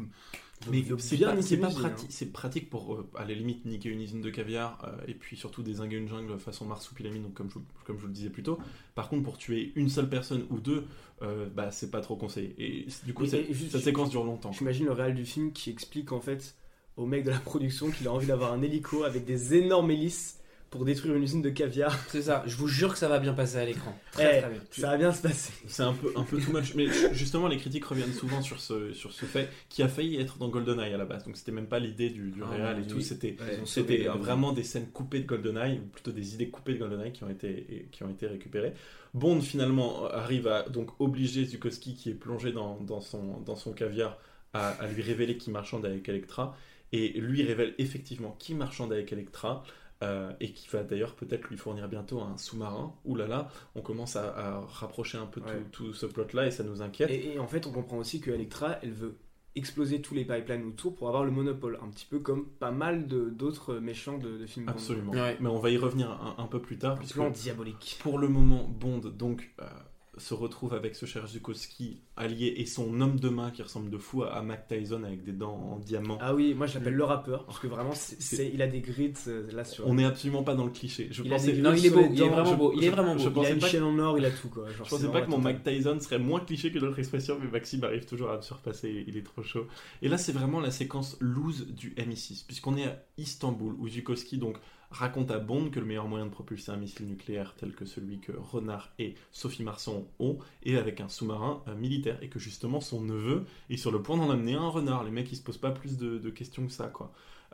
Mais c'est bien niquer c'est pas pratique, hein. c'est pratique pour, euh, à la limite, niquer une usine de caviar euh, et puis surtout désinguer une jungle façon marsupilami, donc comme je, comme je vous le disais plus tôt. Par contre, pour tuer une seule personne ou deux, euh, bah, c'est pas trop conseillé. Et du coup, Et- cette, et juste- cette séquence dure longtemps. J'imagine le réal du film qui explique en fait au mec de la production qu'il a envie d'avoir un hélico avec des énormes hélices pour détruire une usine de caviar. C'est ça. Je vous jure que ça va bien passer à l'écran. Eh, Très, très bien. ça va bien se passer. C'est un peu, un peu too much, mais justement les critiques reviennent souvent sur ce, sur ce fait qui a failli être dans GoldenEye à la base. Donc c'était même pas l'idée du, du Ah, réal et oui. tout, c'était Ouais, vraiment des scènes coupées de GoldenEye, ou plutôt des idées coupées de GoldenEye qui ont été, qui ont été récupérées. Bond finalement arrive à donc obliger Zukoski qui est plongé dans, dans, son, dans son caviar à, à lui révéler qu'il marchande avec Electra et lui révèle effectivement qu'il marchande avec Electra. Euh, et qui va d'ailleurs peut-être lui fournir bientôt un sous-marin. Ouh là là, on commence à, à rapprocher un peu Ouais. tout, tout ce plot-là et ça nous inquiète. Et, et en fait, on comprend aussi que Electra, elle veut exploser tous les pipelines autour pour avoir le monopole, un petit peu comme pas mal de- d'autres méchants de, de films. Bond. Absolument. Ouais. Mais on va y revenir un, un peu plus tard. Un puisque plan diabolique. pour le moment, Bond donc euh, se retrouve avec ce cher Zukoski allié et son homme de main qui ressemble de fou à, à Mac Tyson avec des dents en diamant. Ah oui, moi je l'appelle le rappeur parce que vraiment, il a des grits euh, là sur. On n'est absolument pas dans le cliché. Je il pensais, des Non, il est beau, il est vraiment je- beau, il est je- vraiment je beau. Il pensais a une pas chaîne en or, il a tout quoi. Genre, Je pensais pas que mon Mike Tyson serait moins cliché que d'autres expressions, mais Maxime arrive toujours à me surpasser, il est trop chaud. Et là, c'est vraiment la séquence loose du MI6, puisqu'on est à Istanbul, où Zukoski donc raconte à Bond que le meilleur moyen de propulser un missile nucléaire tel que celui que Renard et Sophie Marceau ont est avec un sous-marin euh, militaire et que justement son neveu est sur le point d'en amener un Renard. Les mecs ils se posent pas plus de, questions que ça.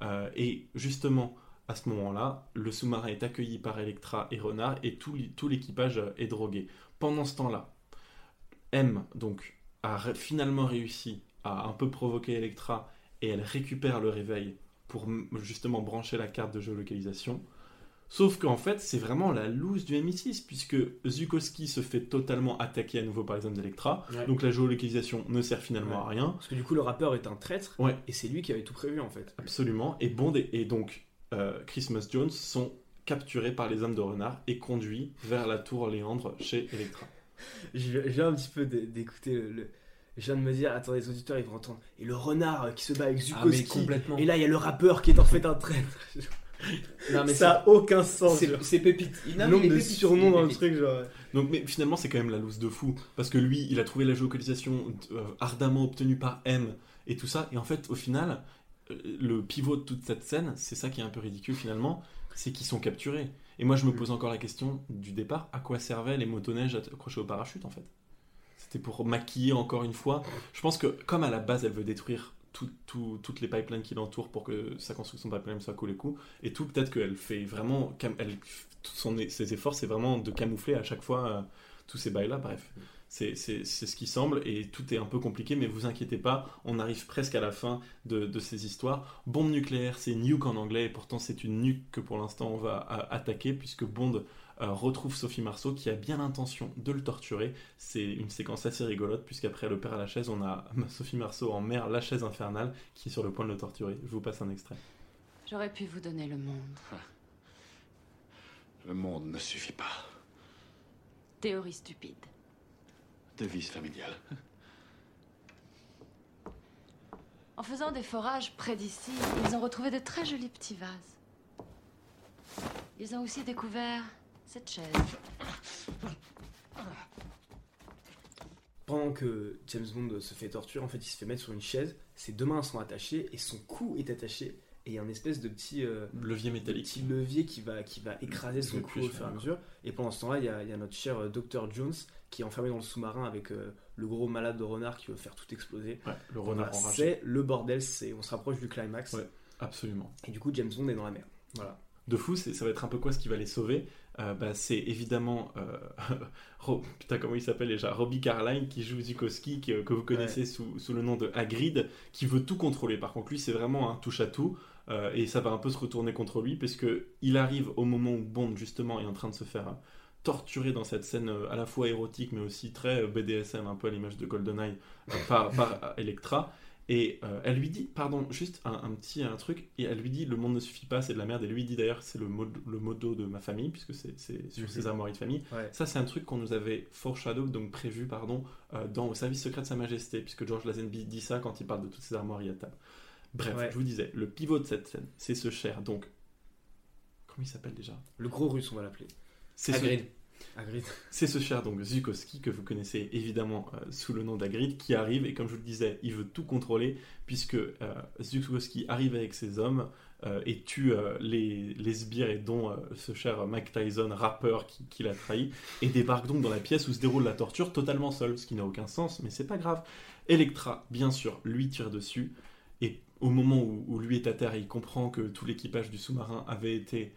Euh, et justement à ce moment-là, le sous-marin est accueilli par Electra et Renard et tout, l'équipage euh, est drogué. Pendant ce temps-là, M donc a finalement réussi à un peu provoquer Electra et elle récupère le réveil pour justement brancher la carte de géolocalisation. Sauf qu'en fait, c'est vraiment la loose du MI6, puisque Zukowski se fait totalement attaquer à nouveau par les hommes d'Electra. Ouais. Donc la géolocalisation ne sert finalement à rien. Parce que du coup, le rappeur est un traître. Ouais. Et c'est lui qui avait tout prévu en fait. Absolument. Et Bond et, et donc euh, Christmas Jones sont capturés par les hommes de Renard et conduits vers la tour Léandre chez Electra. Je viens je viens un petit peu d'é- d'écouter le, le- Je viens de me dire, attends, les auditeurs ils vont entendre. Et le renard euh, qui se bat avec Ah, mais Zukowski. complètement. et là, il y a le rappeur qui est en fait un traître. Non, mais ça a aucun sens. c'est- pépite. Il- non, Le nombre de surnoms dans le truc, genre. Donc, mais finalement, c'est quand même la loose de fou. Parce que lui, il a trouvé la géolocalisation euh, ardemment obtenue par M et tout ça. Et en fait, au final, euh, le pivot de toute cette scène, c'est ça qui est un peu ridicule finalement, c'est qu'ils sont capturés. Et moi, je me pose encore la question du départ à quoi servaient les motoneiges accrochés au parachute en fait? C'était pour maquiller encore une fois. Je pense que, comme à la base, elle veut détruire tout- tout- toutes les pipelines qui l'entourent pour que sa construction de pipeline soit cool et coup, et tout, peut-être qu'elle fait vraiment. Elle, ses efforts, c'est vraiment de camoufler à chaque fois euh, tous ces bails-là. Bref, c'est ce qui semble, et tout est un peu compliqué, mais vous inquiétez pas, on arrive presque à la fin de, ces histoires. Bombe nucléaire, c'est nuke en anglais, et pourtant c'est une nuke que pour l'instant on va attaquer, puisque Bond retrouve Sophie Marceau qui a bien l'intention de le torturer. C'est une séquence assez rigolote, puisqu'après le père à la chaise, on a Sophie Marceau en mer, la chaise infernale, qui est sur le point de le torturer. Je vous passe un extrait. J'aurais pu vous donner le monde. Le monde ne suffit pas. Théorie stupide. Devise familiale. En faisant des forages près d'ici, ils ont retrouvé de très jolis petits vases. Ils ont aussi découvert cette chaise. Pendant que James Bond se fait torturer, en fait, il se fait mettre sur une chaise. Ses deux mains sont attachées et son cou est attaché. Et il y a un espèce de petit euh, Levier métallique. petit levier qui va, qui va écraser son Le cou au fur et à mesure. Et pendant ce temps-là, il y a, il y a notre cher euh, Dr. Jones qui est enfermé dans le sous-marin avec euh, le gros malade de renard qui veut faire tout exploser. Ouais, le renard Voilà, enragé. c'est le bordel, c'est, on se rapproche du climax. Ouais, absolument. Et du coup, James Bond est dans la mer. Voilà. De fou, ça va être un peu quoi ce qui va les sauver Euh, bah, C'est évidemment, euh, putain comment il s'appelle déjà, Robbie Carline qui joue Zukowski, que, que vous connaissez sous, sous le nom de Hagrid, qui veut tout contrôler. Par contre, lui, c'est vraiment un touche à tout. euh, et ça va un peu se retourner contre lui parce que il arrive au moment où Bond justement est en train de se faire euh, torturer dans cette scène à la fois érotique mais aussi très BDSM un peu à l'image de GoldenEye par, par Electra et euh, elle lui dit, pardon, juste un, un petit un truc, et elle lui dit le monde ne suffit pas, c'est de la merde. Et lui dit d'ailleurs c'est le, mod- le de ma famille, puisque c'est sur Mhm. ses armoiries de famille. Ouais. Ça, c'est un truc qu'on nous avait foreshadow, donc prévu, pardon, euh, dans Au service secret de Sa Majesté, puisque George Lazenby dit ça quand il parle de toutes ces armoiries à table. Bref, Ouais. je vous disais, le pivot de cette scène, c'est ce cher, donc. Comment il s'appelle déjà? Le gros russe, on va l'appeler. C'est ce- C'est ce cher donc Zukowski que vous connaissez évidemment euh, sous le nom d'Agrid qui arrive et comme je vous le disais, il veut tout contrôler puisque euh, arrive avec ses hommes euh, et tue euh, les, sbires et dont ce cher Mike Tyson, rappeur qui, l'a trahi, et débarque donc dans la pièce où se déroule la torture totalement seul, ce qui n'a aucun sens, mais c'est pas grave. Electra, bien sûr, lui tire dessus et au moment où, où lui est à terre, il comprend que tout l'équipage du sous-marin avait été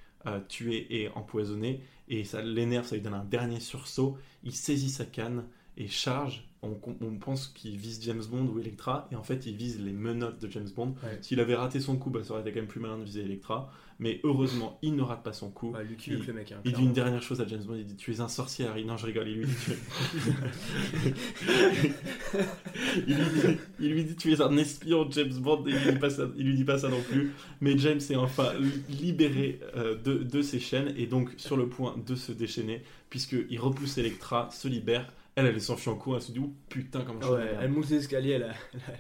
tué et empoisonné, et ça l'énerve, ça lui donne un dernier sursaut. Il saisit sa canne et charge. On, on pense qu'il vise James Bond ou Electra, et en fait, il vise les menottes de James Bond. Ouais. S'il avait raté son coup, bah, ça aurait été quand même plus malin de viser Electra, mais heureusement, il ne rate pas son coup. Il, le mec, hein, il dit une dernière chose à James Bond il dit Tu es un sorcier, Harry. Non, je rigole, il lui dit tu- il, lui dit, il lui dit, Tu es un espion, James Bond, et il lui dit pas ça, il lui dit pas ça non plus. Mais James est enfin libéré euh, de, de ses chaînes et donc sur le point de se déchaîner, puisqu'il repousse Electra, se libère. Elle, elle s'enfuit en cours, elle se dit Oh putain, comment je Ouais, elle monte l'escalier, elle, a- elle, a-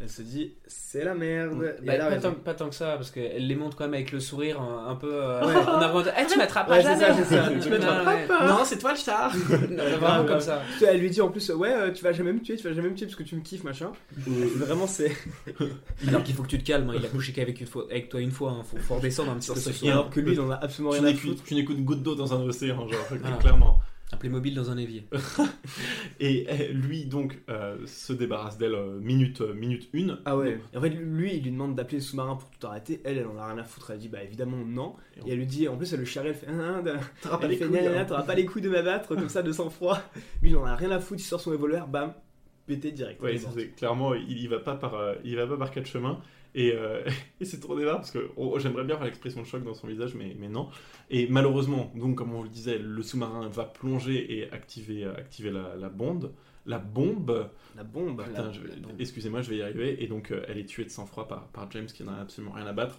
Elle se dit, c'est la merde. Bah, pas, tant, pas tant que ça, parce qu'elle les montre quand même avec le sourire un, un peu euh, Ouais. en avant. de, Eh, tu m'attrapes Ouais, ça, jamais c'est ça. Tu ouais. pas. Non, c'est toi le star Vraiment comme ça. Elle lui dit en plus, ouais, euh, tu vas jamais me tuer, tu vas jamais me tuer parce que tu me kiffes, machin. Vraiment, c'est. Alors qu'il faut que tu te calmes, hein, il a couché qu'avec une fois, avec toi une fois, hein, faut, faut redescendre un petit peu. ce Et soir. alors que lui, il en a absolument rien à foutre. tu n'écoutes une goutte d'eau dans un océan, genre, Voilà. clairement. Un Playmobil dans un évier. Et eh, lui, donc, euh, se débarrasse d'elle euh, minute, euh, minute une. Ah ouais. Et en fait, lui, il lui demande d'appeler le sous-marin pour tout arrêter. Elle, elle en a rien à foutre. Elle dit, bah évidemment, non. Et elle lui dit, en plus, elle le charrie, elle fait, ah, ah, T'auras pas hein. pas les couilles de m'abattre, comme ça, de sang-froid. Lui, il en a rien à foutre, il sort son revolver, bam, pété direct. Ouais, clairement, il y va pas par, euh, il y va pas par quatre chemins. Et, euh, et c'est trop débat parce que oh, j'aimerais bien voir l'expression de choc dans son visage, mais, mais non. Et malheureusement, donc comme on le disait, le sous-marin va plonger et activer, euh, activer la, la bombe. La bombe. La bombe. Putain, excusez-moi, je vais y arriver. Et donc, euh, elle est tuée de sang-froid par, par James qui n'en a absolument rien à battre.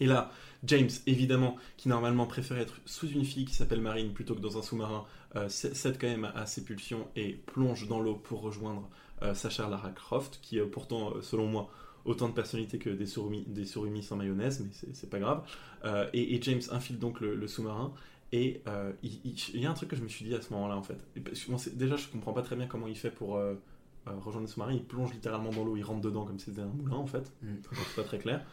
Et là, James, évidemment, qui normalement préférait être sous une fille qui s'appelle Marine plutôt que dans un sous-marin, euh, cède quand même à ses pulsions et plonge dans l'eau pour rejoindre euh, sa chère Lara Croft, qui euh, pourtant, selon moi, autant de personnalité que des surimi, des surimi sans mayonnaise, mais c'est- pas grave. Euh, et, et James infile donc le, le sous-marin. Et euh, il, il- il y a un truc que je me suis dit à ce moment-là, en fait. Bon, déjà, je comprends pas très bien comment il fait pour euh, rejoindre le sous-marin. Il plonge littéralement dans l'eau, il rentre dedans comme si c'était un moulin, en fait. Mm. C'est pas très clair.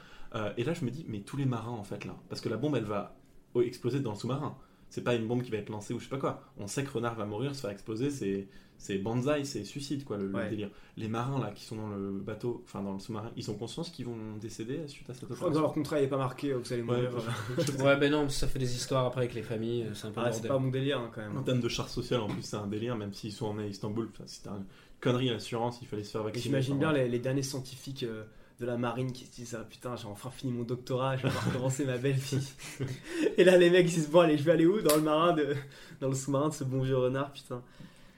Et là, je me dis, mais tous les marins, en fait, là. Parce que la bombe, elle va exploser dans le sous-marin. C'est pas une bombe qui va être lancée ou je sais pas quoi. On sait que Renard va mourir, se faire exploser, c'est. C'est banzai, c'est suicide, quoi, le, le Ouais. délire. Les marins, là, qui sont dans le bateau, enfin, dans le sous-marin, ils ont conscience qu'ils vont décéder suite à cette Je crois que opération. dans leur contrat, il n'est pas marqué euh, que vous allez Ouais, mourir. euh. Ouais, ben non, ça fait des histoires après avec les familles, euh, c'est un peu Ah, c'est pas mon délire hein, quand En même. termes de charte sociale, en plus, c'est un délire, même s'ils sont emmenés à Istanbul. Enfin, c'était une connerie, l'assurance, il fallait se faire vacciner. j'imagine bien les derniers scientifiques euh, de la marine qui se disent ah, putain j'ai enfin fini mon doctorat, je vais pouvoir commencer ma belle vie. Et là les mecs ils se disent bon allez je vais aller où? Dans le marin de dans le sous-marin de ce bon vieux renard putain.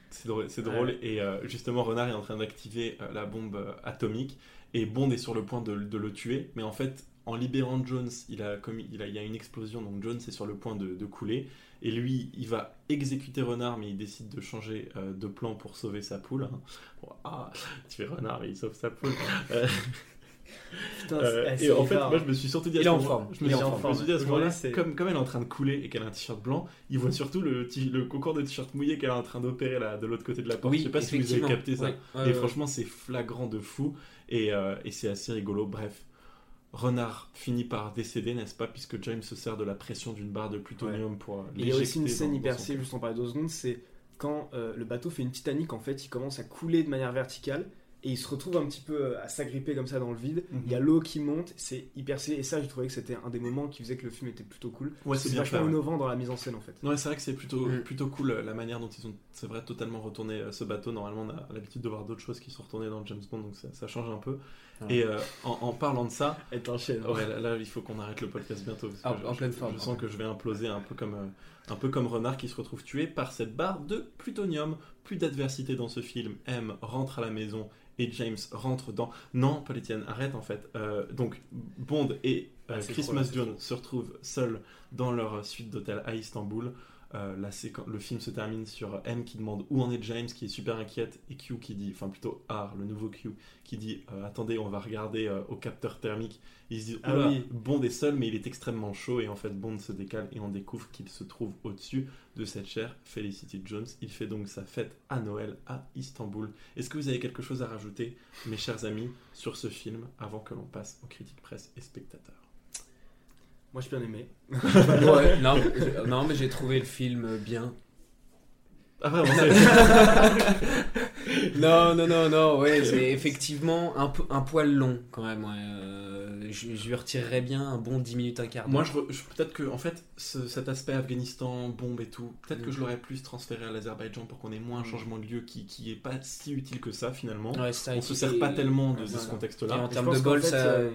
C'est drôle, c'est drôle. Ouais. et euh, justement Renard est en train d'activer euh, la bombe euh, atomique et Bond est sur le point de, de le tuer, mais en fait en libérant Jones, il a commis, il, a, il y a une explosion, donc Jones est sur le point de, de couler et lui il va exécuter Renard, mais il décide de changer euh, de plan pour sauver sa poule. hein. Bon, ah, tu es Renard, mais il sauve sa poule. Euh, Putain, euh, et en fait, moi je me suis surtout dit à ce. Je me suis, je me suis dit à moment-là, comme, comme elle est en train de couler et qu'elle a un t-shirt blanc, il voit surtout le, concours de t-shirt mouillé qu'elle est en train d'opérer là, de l'autre côté de la porte. Oui, je sais pas si vous avez capté ça. Ouais, ouais, et ouais. franchement, c'est flagrant de fou et, euh, et c'est assez rigolo. Bref, Renard finit par décéder, n'est-ce pas, puisque James se sert de la pression d'une barre de plutonium pour euh, Et il y a aussi l'éjecter une scène hyper juste en parler deux secondes, c'est quand euh, le bateau fait une Titanic, en fait, il commence à couler de manière verticale et il se retrouve un petit peu euh, à s'agripper comme ça dans le vide. Mhm. Il y a l'eau qui monte, c'est hyper stylé. Et ça, j'ai trouvé que c'était un des moments qui faisait que le film était plutôt cool. Ouais, c'est vachement ouais. innovant dans la mise en scène, en fait. Ouais, c'est vrai que c'est plutôt, Mm. plutôt cool euh, la manière dont ils ont, c'est vrai, totalement retourné euh, ce bateau. Normalement, on a l'habitude de voir d'autres choses qui sont retournées dans James Bond, donc ça, ça change un peu. Ouais. Et euh, en, en parlant de ça, Elle t'enchaîne. hein. ouais, là, là, il faut qu'on arrête le podcast bientôt. parce que Ah, je, en je- pleine je forme. sens que je vais imploser un peu comme, euh, un peu comme Renard qui se retrouve tué par cette barre de plutonium. Plus d'adversité dans ce film. M rentre à la maison et James rentre dans. Non, Paul Etienne, arrête en fait. Euh, donc Bond et euh, Ah, Christmas Jones se retrouvent seuls dans leur suite d'hôtel à Istanbul. Euh, la le film se termine sur M qui demande où en est James, qui est super inquiète, et Q qui dit, enfin plutôt R, le nouveau Q, qui dit euh, attendez, on va regarder euh, au capteur thermique. Ils se disent Ah oui. Bond est seul, mais il est extrêmement chaud, et en fait Bond se décale et on découvre qu'il se trouve au-dessus de cette chère Felicity Jones. Il fait donc sa fête à Noël à Istanbul. Est-ce que vous avez quelque chose à rajouter, mes chers amis, sur ce film avant que l'on passe aux critiques presse et spectateurs? Moi, j'ai bien aimé. Ouais, non, mais- non, mais j'ai trouvé le film bien. Ah vraiment Non, non, non, non, ouais, c'est effectivement un, un poil long quand même. ouais. Euh, je, je lui retirerais bien un bon 10 minutes, un quart d'heure. Moi, je, re- je- peut-être que, en fait, ce- cet aspect Afghanistan, bombe et tout, peut-être que Mm. je l'aurais plus transféré à l'Azerbaïdjan pour qu'on ait moins un changement de lieu qui, qui est pas si utile que ça finalement. Ouais, ça, On se sert pas tellement de, voilà. ce contexte-là. en Je termes pense de qu'en bol, fait, ça. euh,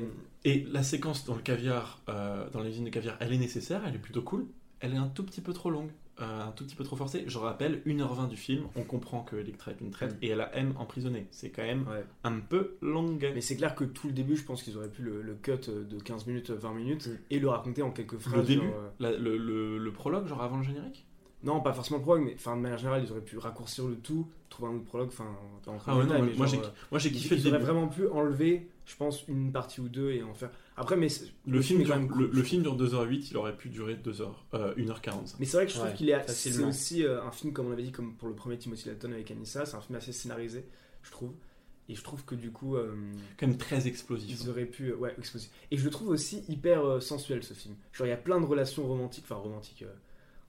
Et la séquence dans le caviar, euh, dans les usines de caviar, elle est nécessaire, elle est plutôt cool. Elle est un tout petit peu trop longue, euh, un tout petit peu trop forcée. Je rappelle, 1h20 du film, on comprend que Electra est une traite et elle a M emprisonnée. C'est quand même Ouais. un peu longue. Mais c'est clair que tout le début, je pense qu'ils auraient pu le, le cut de 15 minutes, 20 minutes Mm. et le raconter en quelques phrases. Le début, genre, euh, la- le, le- le prologue, genre avant le générique? Non, pas forcément le prologue, mais enfin, de manière générale, ils auraient pu raccourcir le tout, trouver un autre prologue, enfin, Ah ouais, non, moi- mais moi, genre, j'ai- euh, moi, j'ai ils- kiffé le Ils auraient début. vraiment pu enlever, je pense, une partie ou deux et en faire. Après, mais Le, film, est quand dure, même cool, le, le film dure 2h08, il aurait pu durer 2h, euh, 1h45. Mais c'est vrai que je trouve Ouais, qu'il est c'est aussi euh, un film comme on avait dit comme pour le premier Timothy Dalton avec Anissa, c'est un film assez scénarisé, je trouve. Et je trouve que du coup euh, Quand même très explosif. ils auraient pu euh, ouais explosif. Et je le trouve aussi hyper euh, sensuel ce film. Genre il y a plein de relations romantiques, enfin romantiques, euh,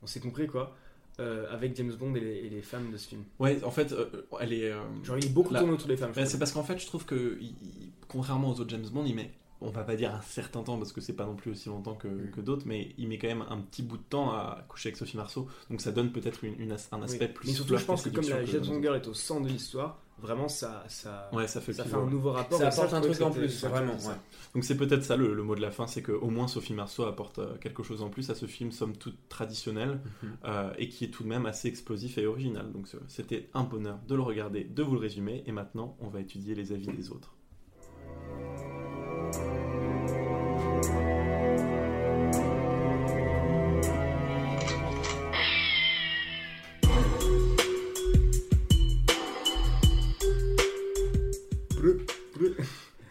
on s'est compris quoi, euh, avec James Bond et les, et les femmes de ce film. Ouais, en fait, euh, elle est. euh, Genre il est beaucoup là- tourné autour des femmes. c'est parce qu'en fait, je trouve que, il- il- contrairement aux autres James Bond, il met, on va pas dire un certain temps parce que c'est pas non plus aussi longtemps que, Mm. que d'autres, mais il met quand même un petit bout de temps à coucher avec Sophie Marceau, donc ça donne peut-être une, une as- un Oui. aspect plus. Mais surtout, je pense que comme la Girl est au centre de l'histoire, vraiment ça ça Ouais, ça fait ça pivot, fait un nouveau rapport. Ça apporte un truc en plus, vraiment. ouais. Donc c'est peut-être ça le, le mot de la fin, c'est qu'au moins Sophie Marceau apporte euh, quelque chose en plus à ce film, somme toute traditionnel, Mhm. euh, et qui est tout de même assez explosif et original. Donc ce- c'était un bonheur de le regarder, de vous le résumer, et maintenant on va étudier les avis des autres.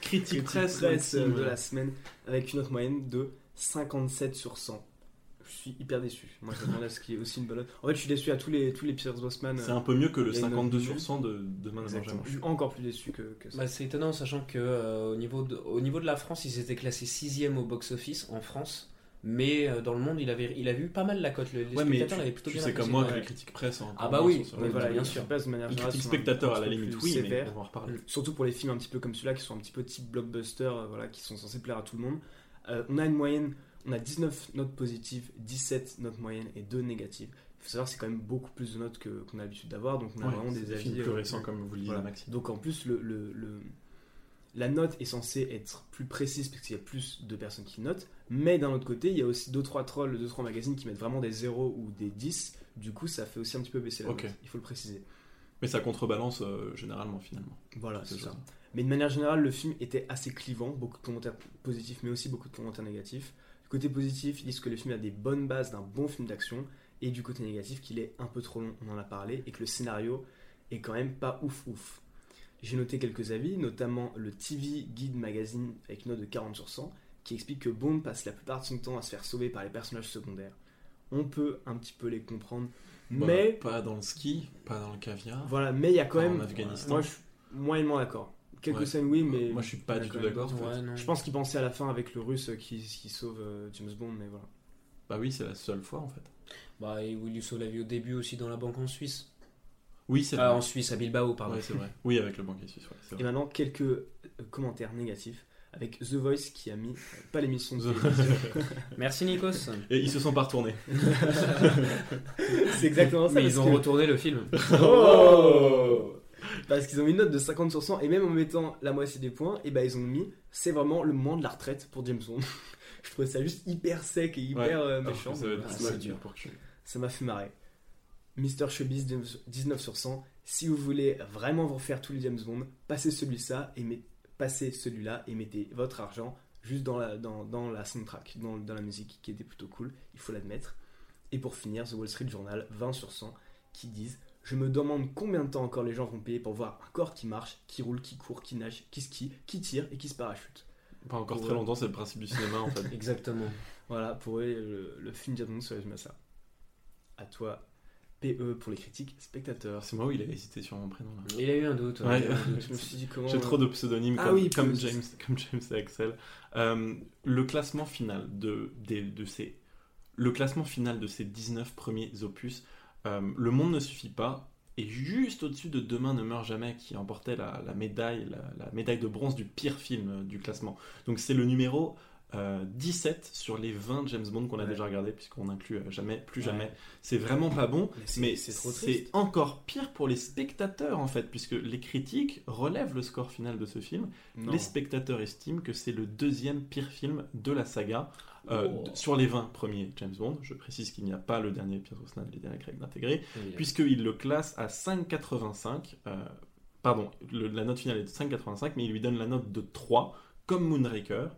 Critique presse, de la semaine avec une note moyenne de 57 sur 100. Suis hyper déçu. Moi, je à ce qui est aussi une bonne note. En fait, je suis déçu à tous les, tous les Pierce Brosnan. C'est un peu mieux que le il y a une 52 note sur nulle. 100 de Demain jamais. Je suis encore plus déçu que, que ça. Bah, c'est étonnant, sachant que euh, au, niveau de, au niveau de la France, ils étaient classés 6 au box-office en France. Mais euh, dans le monde, il avait, il a vu pas mal la cote. Le- Les Ouais, mais spectateurs l'avaient plutôt tu bien sais comme moi que Ouais. les critiques presse sont Ah bah oui, sur- voilà, bien sûr. presse, de manière Les critiques spectateurs, un à la limite, oui, mais on va en reparler. Surtout pour les films un petit peu comme celui-là, qui sont un petit peu type blockbuster, euh, voilà, qui sont censés plaire à tout le monde. Euh, on a une moyenne, on a 19 notes positives, 17 notes moyennes et 2 négatives. Il faut savoir c'est quand même beaucoup plus de notes que- qu'on a l'habitude d'avoir, donc on a Ouais, vraiment des des avis plus euh, récents, comme vous le disiez. Donc en plus, le, le- le- la note est censée être plus précise parce qu'il y a plus de personnes qui notent, mais d'un autre côté, il y a aussi 2-3 trolls, 2-3 magazines qui mettent vraiment des 0 ou des 10, du coup ça fait aussi un petit peu baisser la note, il faut le préciser. Mais ça contrebalance euh, généralement finalement. Voilà, C'est ça. Mais de manière générale, le film était assez clivant, beaucoup de commentaires positifs, mais aussi beaucoup de commentaires négatifs. Côté positif, ils disent que le film a des bonnes bases d'un bon film d'action, et du côté négatif, qu'il est un peu trop long, on en a parlé, et que le scénario est quand même pas ouf ouf. J'ai noté quelques avis, notamment le TV Guide Magazine avec une note de 40 sur 100, qui explique que Bond passe la plupart de son temps à se faire sauver par les personnages secondaires. On peut un petit peu les comprendre, Bah, mais pas dans le ski, pas dans le caviar. voilà, mais il y a quand même. en Afghanistan. Moi, je suis moyennement d'accord. Quelques Ouais. scènes, oui, mais. Moi, je suis pas du tout d'accord, d'autres. en fait. Ouais, non. Je pense qu'il pensait à la fin avec le russe qui, qui sauve euh, James Bond, mais voilà. Bah oui, c'est la seule fois en fait. Bah, et Will You sauve la vie au début aussi dans la banque en Suisse. Oui, c'est Ah, vrai. en Suisse, à Bilbao, pardon. Ouais, c'est vrai. Oui, avec le banquier suisse. ouais, Et maintenant, quelques euh, commentaires négatifs avec The Voice qui a mis, euh, pas l'émission de. Merci Nikos. Et ils se sont pas retournés. C'est exactement ça. Mais ils ont que- retourné le film. Oh Parce qu'ils ont mis une note de 50 sur 100 et même en mettant la moitié des points, et ben ils ont mis c'est vraiment le moment de la retraite pour James Bond. Je trouvais ça juste hyper sec et hyper Ouais. euh, méchant. ça Ah, plus c'est mal dur. pour que je- Ça m'a fait marrer. Mister Showbiz 19 sur 100. Si vous voulez vraiment vous refaire tous les James Bond, passez celui-là et, met- passez celui-là et mettez votre argent juste dans la, dans, dans la soundtrack, dans, dans la musique qui était plutôt cool, il faut l'admettre. Et pour finir, The Wall Street Journal 20 sur 100 qui disent Je me demande combien de temps encore les gens vont payer pour voir un corps qui marche, qui roule, qui court, qui nage, qui skie, qui tire et qui se parachute. Pas encore Pour très eux. longtemps, c'est le principe du cinéma en fait. Exactement. Voilà, pour eux, le, le film Bond se résume à ça. À toi, PE pour les critiques spectateurs. C'est moi où il a hésité sur mon prénom. Là. Il a eu un doute. Ouais. il a eu un doute. Je me suis dit comment. J'ai trop de pseudonymes Ah comme, oui, comme, James, comme James et Axel. Euh, le classement final de, ces le classement final de ces 19 premiers opus, euh, Le Monde ne suffit pas, est juste au-dessus de Demain ne meurt jamais, qui emportait la, la médaille, la, la médaille de bronze du pire film euh, du classement. Donc c'est le numéro euh, 17 sur les 20 James Bond qu'on a Ouais. déjà regardé, puisqu'on inclut euh, jamais, plus Ouais. jamais. C'est vraiment pas bon, Mais c'est- encore pire pour les spectateurs en fait, puisque les critiques relèvent le score final de ce film. Non. Les spectateurs estiment que c'est le deuxième pire film de la saga euh, Oh. sur les 20 premiers James Bond. Je précise qu'il n'y a pas le dernier Pierce Brosnan, les derniers Craig intégrés, puisqu'il le classe à 5,85. euh, pardon, le- la note finale est de 5,85, mais il lui donne la note de 3, comme Moonraker.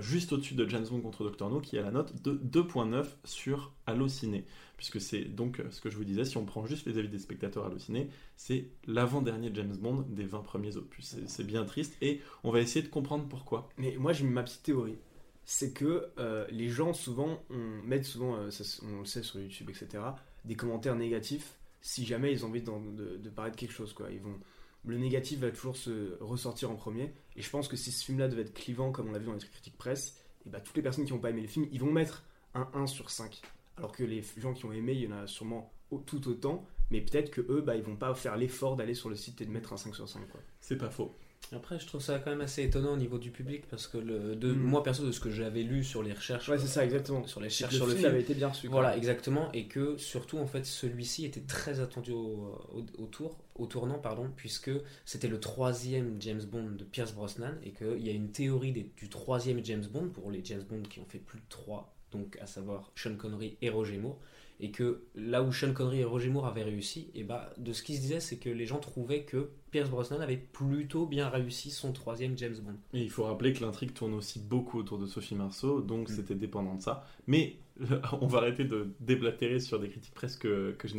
juste au-dessus de James Bond contre Dr. No, qui a la note de 2.9 sur Allociné. Puisque c'est donc euh, ce que je vous disais, si on prend juste les avis des spectateurs Allociné, c'est l'avant-dernier James Bond des 20 premiers opus. C'est- C'est bien triste et on va essayer de comprendre pourquoi. Mais moi, j'ai ma petite théorie. C'est que euh, les gens, souvent, on mettent souvent, euh, ça, on le sait sur YouTube, etc., des commentaires négatifs si jamais ils ont envie de, de parler de quelque chose. Quoi. Ils vont, le négatif va toujours se ressortir en premier. Et je pense que si ce film-là devait être clivant, comme on l'a vu dans les critiques presse, et bah, toutes les personnes qui n'ont pas aimé le film, ils vont mettre un 1 sur 5. Alors que les gens qui ont aimé, il y en a sûrement tout autant. Mais peut-être que eux, bah, ils vont pas faire l'effort d'aller sur le site et de mettre un 5 sur 5. Quoi. C'est pas faux. Après, je trouve ça quand même assez étonnant au niveau du public parce que le, de, Mm. moi perso de ce que j'avais lu sur les recherches, Ouais, c'est ça, exactement. sur les recherches sur le film film, avait été bien reçu. Voilà, exactement, et que surtout en fait celui-ci était très attendu au, au- au tour, au tournant pardon, puisque c'était le troisième James Bond de Pierce Brosnan et qu'il y a une théorie des- du troisième James Bond pour les James Bond qui ont fait plus de trois, donc à savoir Sean Connery et Roger Moore. Et que là où Sean Connery et Roger Moore avaient réussi, et bah, de ce qui se disait, c'est que les gens trouvaient que Pierce Brosnan avait plutôt bien réussi son troisième James Bond. Et il faut rappeler que l'intrigue tourne aussi beaucoup autour de Sophie Marceau, donc Mm. c'était dépendant de ça. Mais on va arrêter de déblatérer sur des critiques presque que, je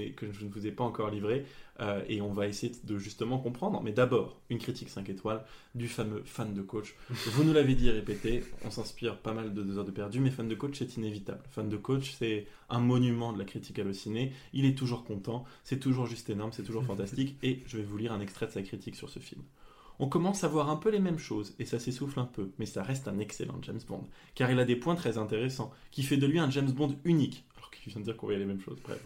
ne vous ai pas encore livrées, euh, et on va essayer de justement comprendre. Mais d'abord, une critique 5 étoiles du fameux fan de coach. Vous nous l'avez dit et répété, on s'inspire pas mal de deux heures de perdu, mais fan de coach, c'est inévitable. Fan de coach, c'est un monument de la critique hallucinée. Il est toujours content, c'est toujours juste énorme, c'est toujours fantastique, et je vais vous lire un extrait de sa critique sur ce film. On commence à voir un peu les mêmes choses, et ça s'essouffle un peu, mais ça reste un excellent James Bond, car il a des points très intéressants, qui fait de lui un James Bond unique, alors qu'il vient de dire qu'on voyait les mêmes choses, bref.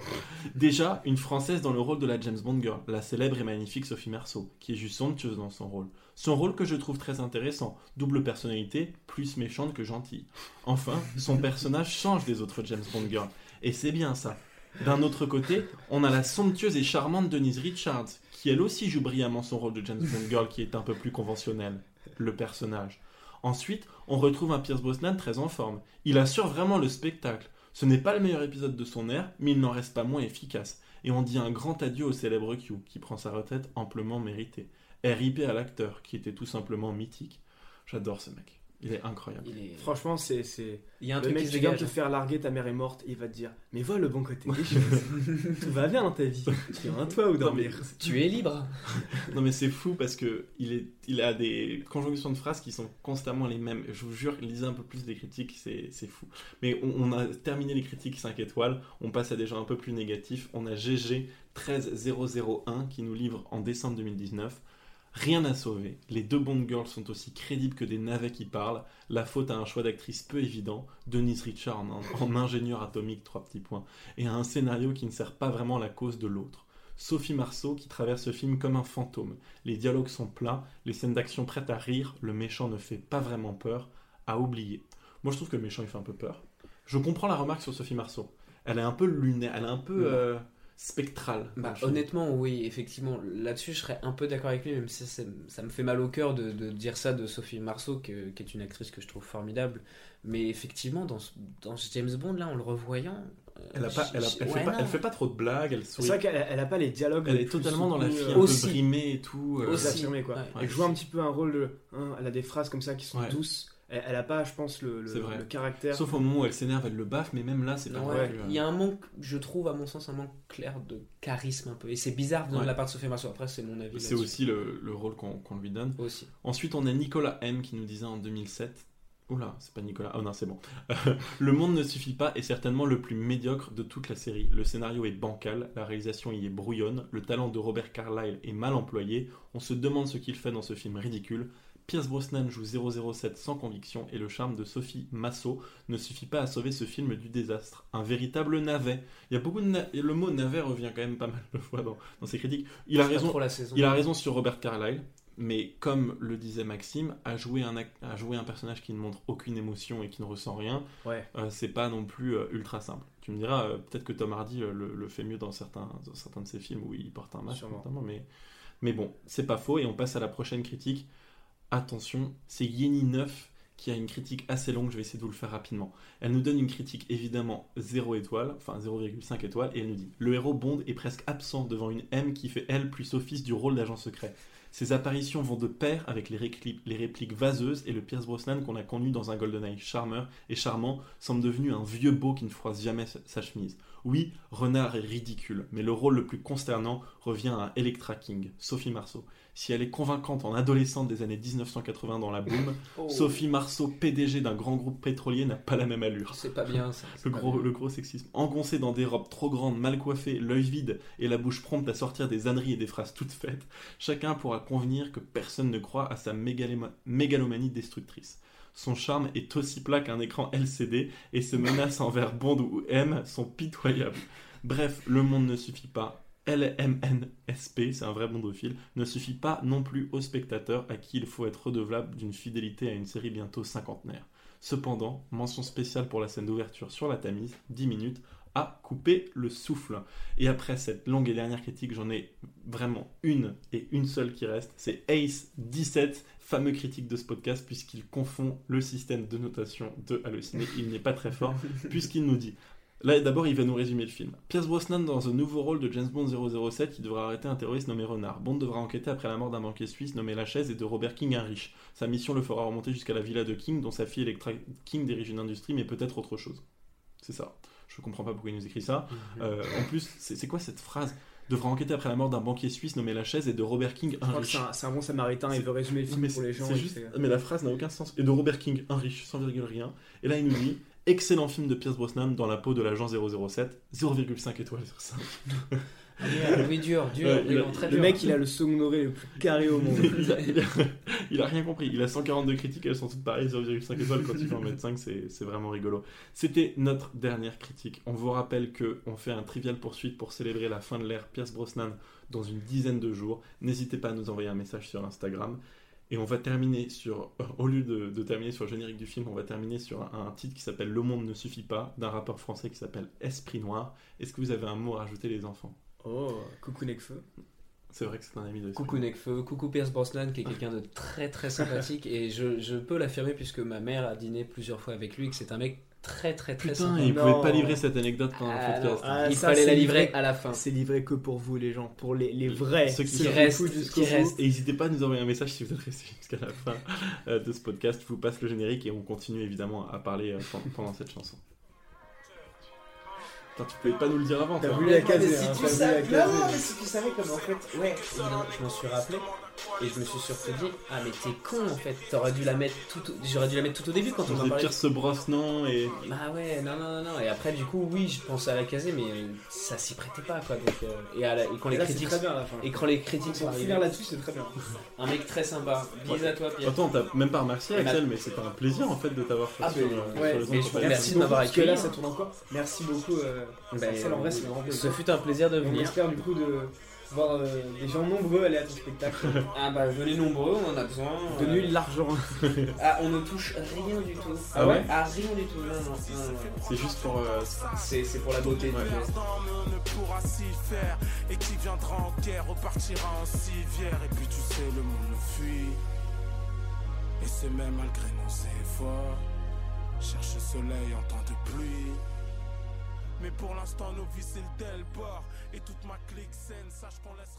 Déjà, une Française dans le rôle de la James Bond Girl, la célèbre et magnifique Sophie Marceau, qui est juste somptueuse dans son rôle. Son rôle que je trouve très intéressant, double personnalité, plus méchante que gentille. Enfin, son personnage change des autres James Bond Girls, et c'est bien ça. D'un autre côté, on a la somptueuse et charmante Denise Richards, qui elle aussi joue brillamment son rôle de James Bond Girl qui est un peu plus conventionnel, le personnage. Ensuite, on retrouve un Pierce Brosnan très en forme. Il assure vraiment le spectacle. Ce n'est pas le meilleur épisode de son ère, mais il n'en reste pas moins efficace. Et on dit un grand adieu au célèbre Q, qui prend sa retraite amplement méritée. RIP à l'acteur, qui était tout simplement mythique. J'adore ce mec. Il est incroyable. Franchement, c'est. c'est... Il y a un le truc mec qui se dégage, te hein. faire larguer, ta mère est morte, et il va te dire Mais vois le bon côté des choses. Tout va bien dans ta vie. Tu as un toit où Non, mais- dormir. Tu es libre. non mais c'est fou parce que il, est, il a des conjonctions de phrases qui sont constamment les mêmes. Je vous jure, lisez un peu plus des critiques, c'est c'est fou. Mais on, on a terminé les critiques 5 étoiles, on passe à des gens un peu plus négatifs. On a GG 13001 qui nous livre en décembre 2019. Rien à sauver. Les deux Bond Girls sont aussi crédibles que des navets qui parlent. La faute à un choix d'actrice peu évident, Denise Richard en, en ingénieur atomique, trois petits points, et à un scénario qui ne sert pas vraiment la cause de l'autre. Sophie Marceau qui traverse ce film comme un fantôme. Les dialogues sont plats, les scènes d'action prêtes à rire, le méchant ne fait pas vraiment peur, à oublier. Moi je trouve que le méchant il fait un peu peur. Je comprends la remarque sur Sophie Marceau. Elle est un peu lunaire, elle est un peu euh, spectrale. Bah, honnêtement, oui, effectivement. Là-dessus, je serais un peu d'accord avec lui, même si ça, ça me fait mal au cœur de, de dire ça de Sophie Marceau, que- qui est une actrice que je trouve formidable. Mais effectivement, dans ce, dans ce James Bond, là, en le revoyant. euh, Elle, a pas, elle, a- j- elle ouais, fait pas, non. elle fait pas trop de blagues, elle C'est sourit. vrai qu'elle elle a pas les dialogues. Elle les est totalement dans la fille euh, un Aussi. peu brimée et tout. euh, Aussi. affirmée, quoi. ouais. Elle joue un petit peu un rôle de. hein, elle a des phrases comme ça qui sont Ouais. douces. Elle, elle a pas, je pense, le, le, C'est vrai. le caractère. Sauf au moment où elle s'énerve, elle le baffe, mais même là, c'est pas non ouais, Il y a un manque, je trouve, à mon sens, un manque clair de charisme un peu. Et c'est bizarre venant Ouais. de la part de Sophie Marceau. Après, c'est mon avis. C'est aussi le, le rôle qu'on qu'on lui donne. Aussi. Ensuite, on a Nicolas M qui nous disait en 2007. Oula, c'est pas Nicolas. Oh non, c'est bon. le monde ne suffit pas est certainement le plus médiocre de toute la série. Le scénario est bancal, la réalisation y est brouillonne, le talent de Robert Carlyle est mal employé. On se demande ce qu'il fait dans ce film ridicule. Pierce Brosnan joue 007 sans conviction et le charme de Sophie Masso ne suffit pas à sauver ce film du désastre. Un véritable navet. Il y a beaucoup de na- le mot navet revient quand même pas mal de fois dans, dans ses critiques. Il a raison. trop la saison. Il a raison sur Robert Carlyle, mais comme le disait Maxime, à jouer un, à jouer un personnage qui ne montre aucune émotion et qui ne ressent rien, Ouais. euh, c'est pas non plus euh, ultra simple. Tu me diras, euh, peut-être que Tom Hardy euh, le, le fait mieux dans certains, dans certains de ses films où il porte un masque, notamment, mais, mais bon, c'est pas faux, et on passe à la prochaine critique. Attention, c'est Yeni9 qui a une critique assez longue, je vais essayer de vous le faire rapidement. Elle nous donne une critique évidemment 0 étoile, enfin 0,5 étoile, et elle nous dit Le héros Bond est presque absent devant une M qui fait elle plus office du rôle d'agent secret. Ses apparitions vont de pair avec les, répliques vaseuses et le Pierce Brosnan qu'on a connu dans un GoldenEye charmeur et charmant semble devenu un vieux beau qui ne froisse jamais sa chemise. Oui, Renard est ridicule, mais le rôle le plus consternant revient à Electra King, Sophie Marceau. Si elle est convaincante en adolescente des années 1980 dans la boom, Oh. Sophie Marceau, PDG d'un grand groupe pétrolier, n'a pas la même allure. C'est pas bien, ça, Le gros, bien. le gros sexisme. Engoncée dans des robes trop grandes, mal coiffées, l'œil vide et la bouche prompte à sortir des âneries et des phrases toutes faites, chacun pourra convenir que personne ne croit à sa mégaloma- mégalomanie destructrice. Son charme est aussi plat qu'un écran LCD et ses menaces envers Bond ou M sont pitoyables. Bref, le monde ne suffit pas. LMNSP, c'est un vrai bondophile, ne suffit pas non plus aux spectateurs à qui il faut être redevable d'une fidélité à une série bientôt cinquantenaire. Cependant, mention spéciale pour la scène d'ouverture sur la Tamise, 10 minutes, à couper le souffle. Et après cette longue et dernière critique, j'en ai vraiment une et une seule qui reste. C'est Ace17, fameux critique de ce podcast, puisqu'il confond le système de notation de Halluciné. Il n'est pas très fort, puisqu'il nous dit. Là, d'abord, il va nous résumer le film. Pierce Brosnan dans un nouveau rôle de James Bond 007 qui devra arrêter un terroriste nommé Renard. Bond devra enquêter après la mort d'un banquier suisse nommé Lachaise et de Robert King, un riche. Sa mission le fera remonter jusqu'à la villa de King, dont sa fille Electra King dirige une industrie, mais peut-être autre chose. C'est ça. Je comprends pas pourquoi il nous écrit ça. Euh, en plus, c'est quoi cette phrase Devra enquêter après la mort d'un banquier suisse nommé Lachaise et de Robert King, un riche? c'est un, bon samaritain, il veut résumer le film Mais pour les gens. juste- mais la phrase n'a aucun sens. Et de Robert King, un riche, sans virgule rien. Et là, il nous dit excellent film de Pierce Brosnan dans la peau de l'agent 007, 0,5 étoiles sur 5. Ah, merde, oui, dur, dur, Ouais, il a- vraiment très Le dur. mec, il a le second degré le plus carré au monde. il, a, il a- il a rien compris. Il a 142 critiques, elles sont toutes pareilles, 0,5 étoiles. Quand il veut en mettre 5, c'est vraiment rigolo. C'était notre dernière critique. On vous rappelle que on fait un trivial poursuite pour célébrer la fin de l'ère Pierce Brosnan dans une dizaine de jours. N'hésitez pas à nous envoyer un message sur Instagram. Et on va terminer sur, au lieu de, de terminer sur le générique du film, on va terminer sur un, un titre qui s'appelle Le monde ne suffit pas, d'un rappeur français qui s'appelle Esprit Noir. Est-ce que vous avez un mot à rajouter, les enfants? Oh, coucou Necfeu. C'est vrai que c'est un ami de Coucou Necfeu, coucou Pierce Brosnan qui est quelqu'un de très très sympathique et je, je peux l'affirmer puisque ma mère a dîné plusieurs fois avec lui et que c'est un mec très très très Putain, sympa. il pouvait pas livrer cette anecdote pendant Ah, le podcast. non. Ah, Il ça, fallait la livrer livré- à la fin. C'est livré que pour vous, les gens, pour les, les vrais. Ceux qui, restent, qui restent. Et n'hésitez pas à nous envoyer un message si vous êtes resté jusqu'à la fin euh, de ce podcast. Je vous passe le générique et on continue évidemment à parler euh, pen- pendant cette chanson. Putain, tu pouvais pas nous le dire avant. T'as voulu la caser, si tu savais- la caser. Non, mais si tu savais comme en fait, ouais, je, je m'en suis rappelé et je me suis surtout dit, ah mais t'es con en fait, t'aurais dû la mettre tout, au- j'aurais dû la mettre tout au début quand on On en parlait. Pierce Brosnan et. Bah ouais, non, non, non, non. Et après, du coup, oui, je pensais à la caser, mais ça s'y prêtait pas, quoi. Donc, euh, et, à la- et quand Et les là, c'est critiques. très bien à la fin. Et quand les critiques sont arrivées. là-dessus, c'est très bien. Un mec très sympa. Bisous à toi, Pierre. Attends, t'as même pas remercié Et ma- Axel, mais c'était un plaisir en fait de t'avoir fait Ah, sur, euh, ouais, sur les je- merci de m'avoir parce que là, accueilli. ça tourne encore. Merci beaucoup. Euh, Axel, en vrai, c'est vraiment plaisir. Ce fut un plaisir de On venir. espère du coup de voir euh, des gens nombreux aller à ton spectacle. Ah bah venez nombreux, on en a besoin. De euh, nul l'argent. Ah, on ne touche rien du tout. Ah ouais Ah, rien du tout. Non, non, non, non. C'est juste pour. euh, C'est c'est pour la beauté du Ouais. geste. L'instant, mais on ne pourra s'y faire. Et qui viendra en guerre repartira en civière. Et puis tu sais, le monde nous fuit. Et c'est même malgré nos efforts. Cherche le soleil en temps de pluie. Mais pour l'instant, nos vies, c'est le Delport. Et toute ma clique saine, sache qu'on laissera rien.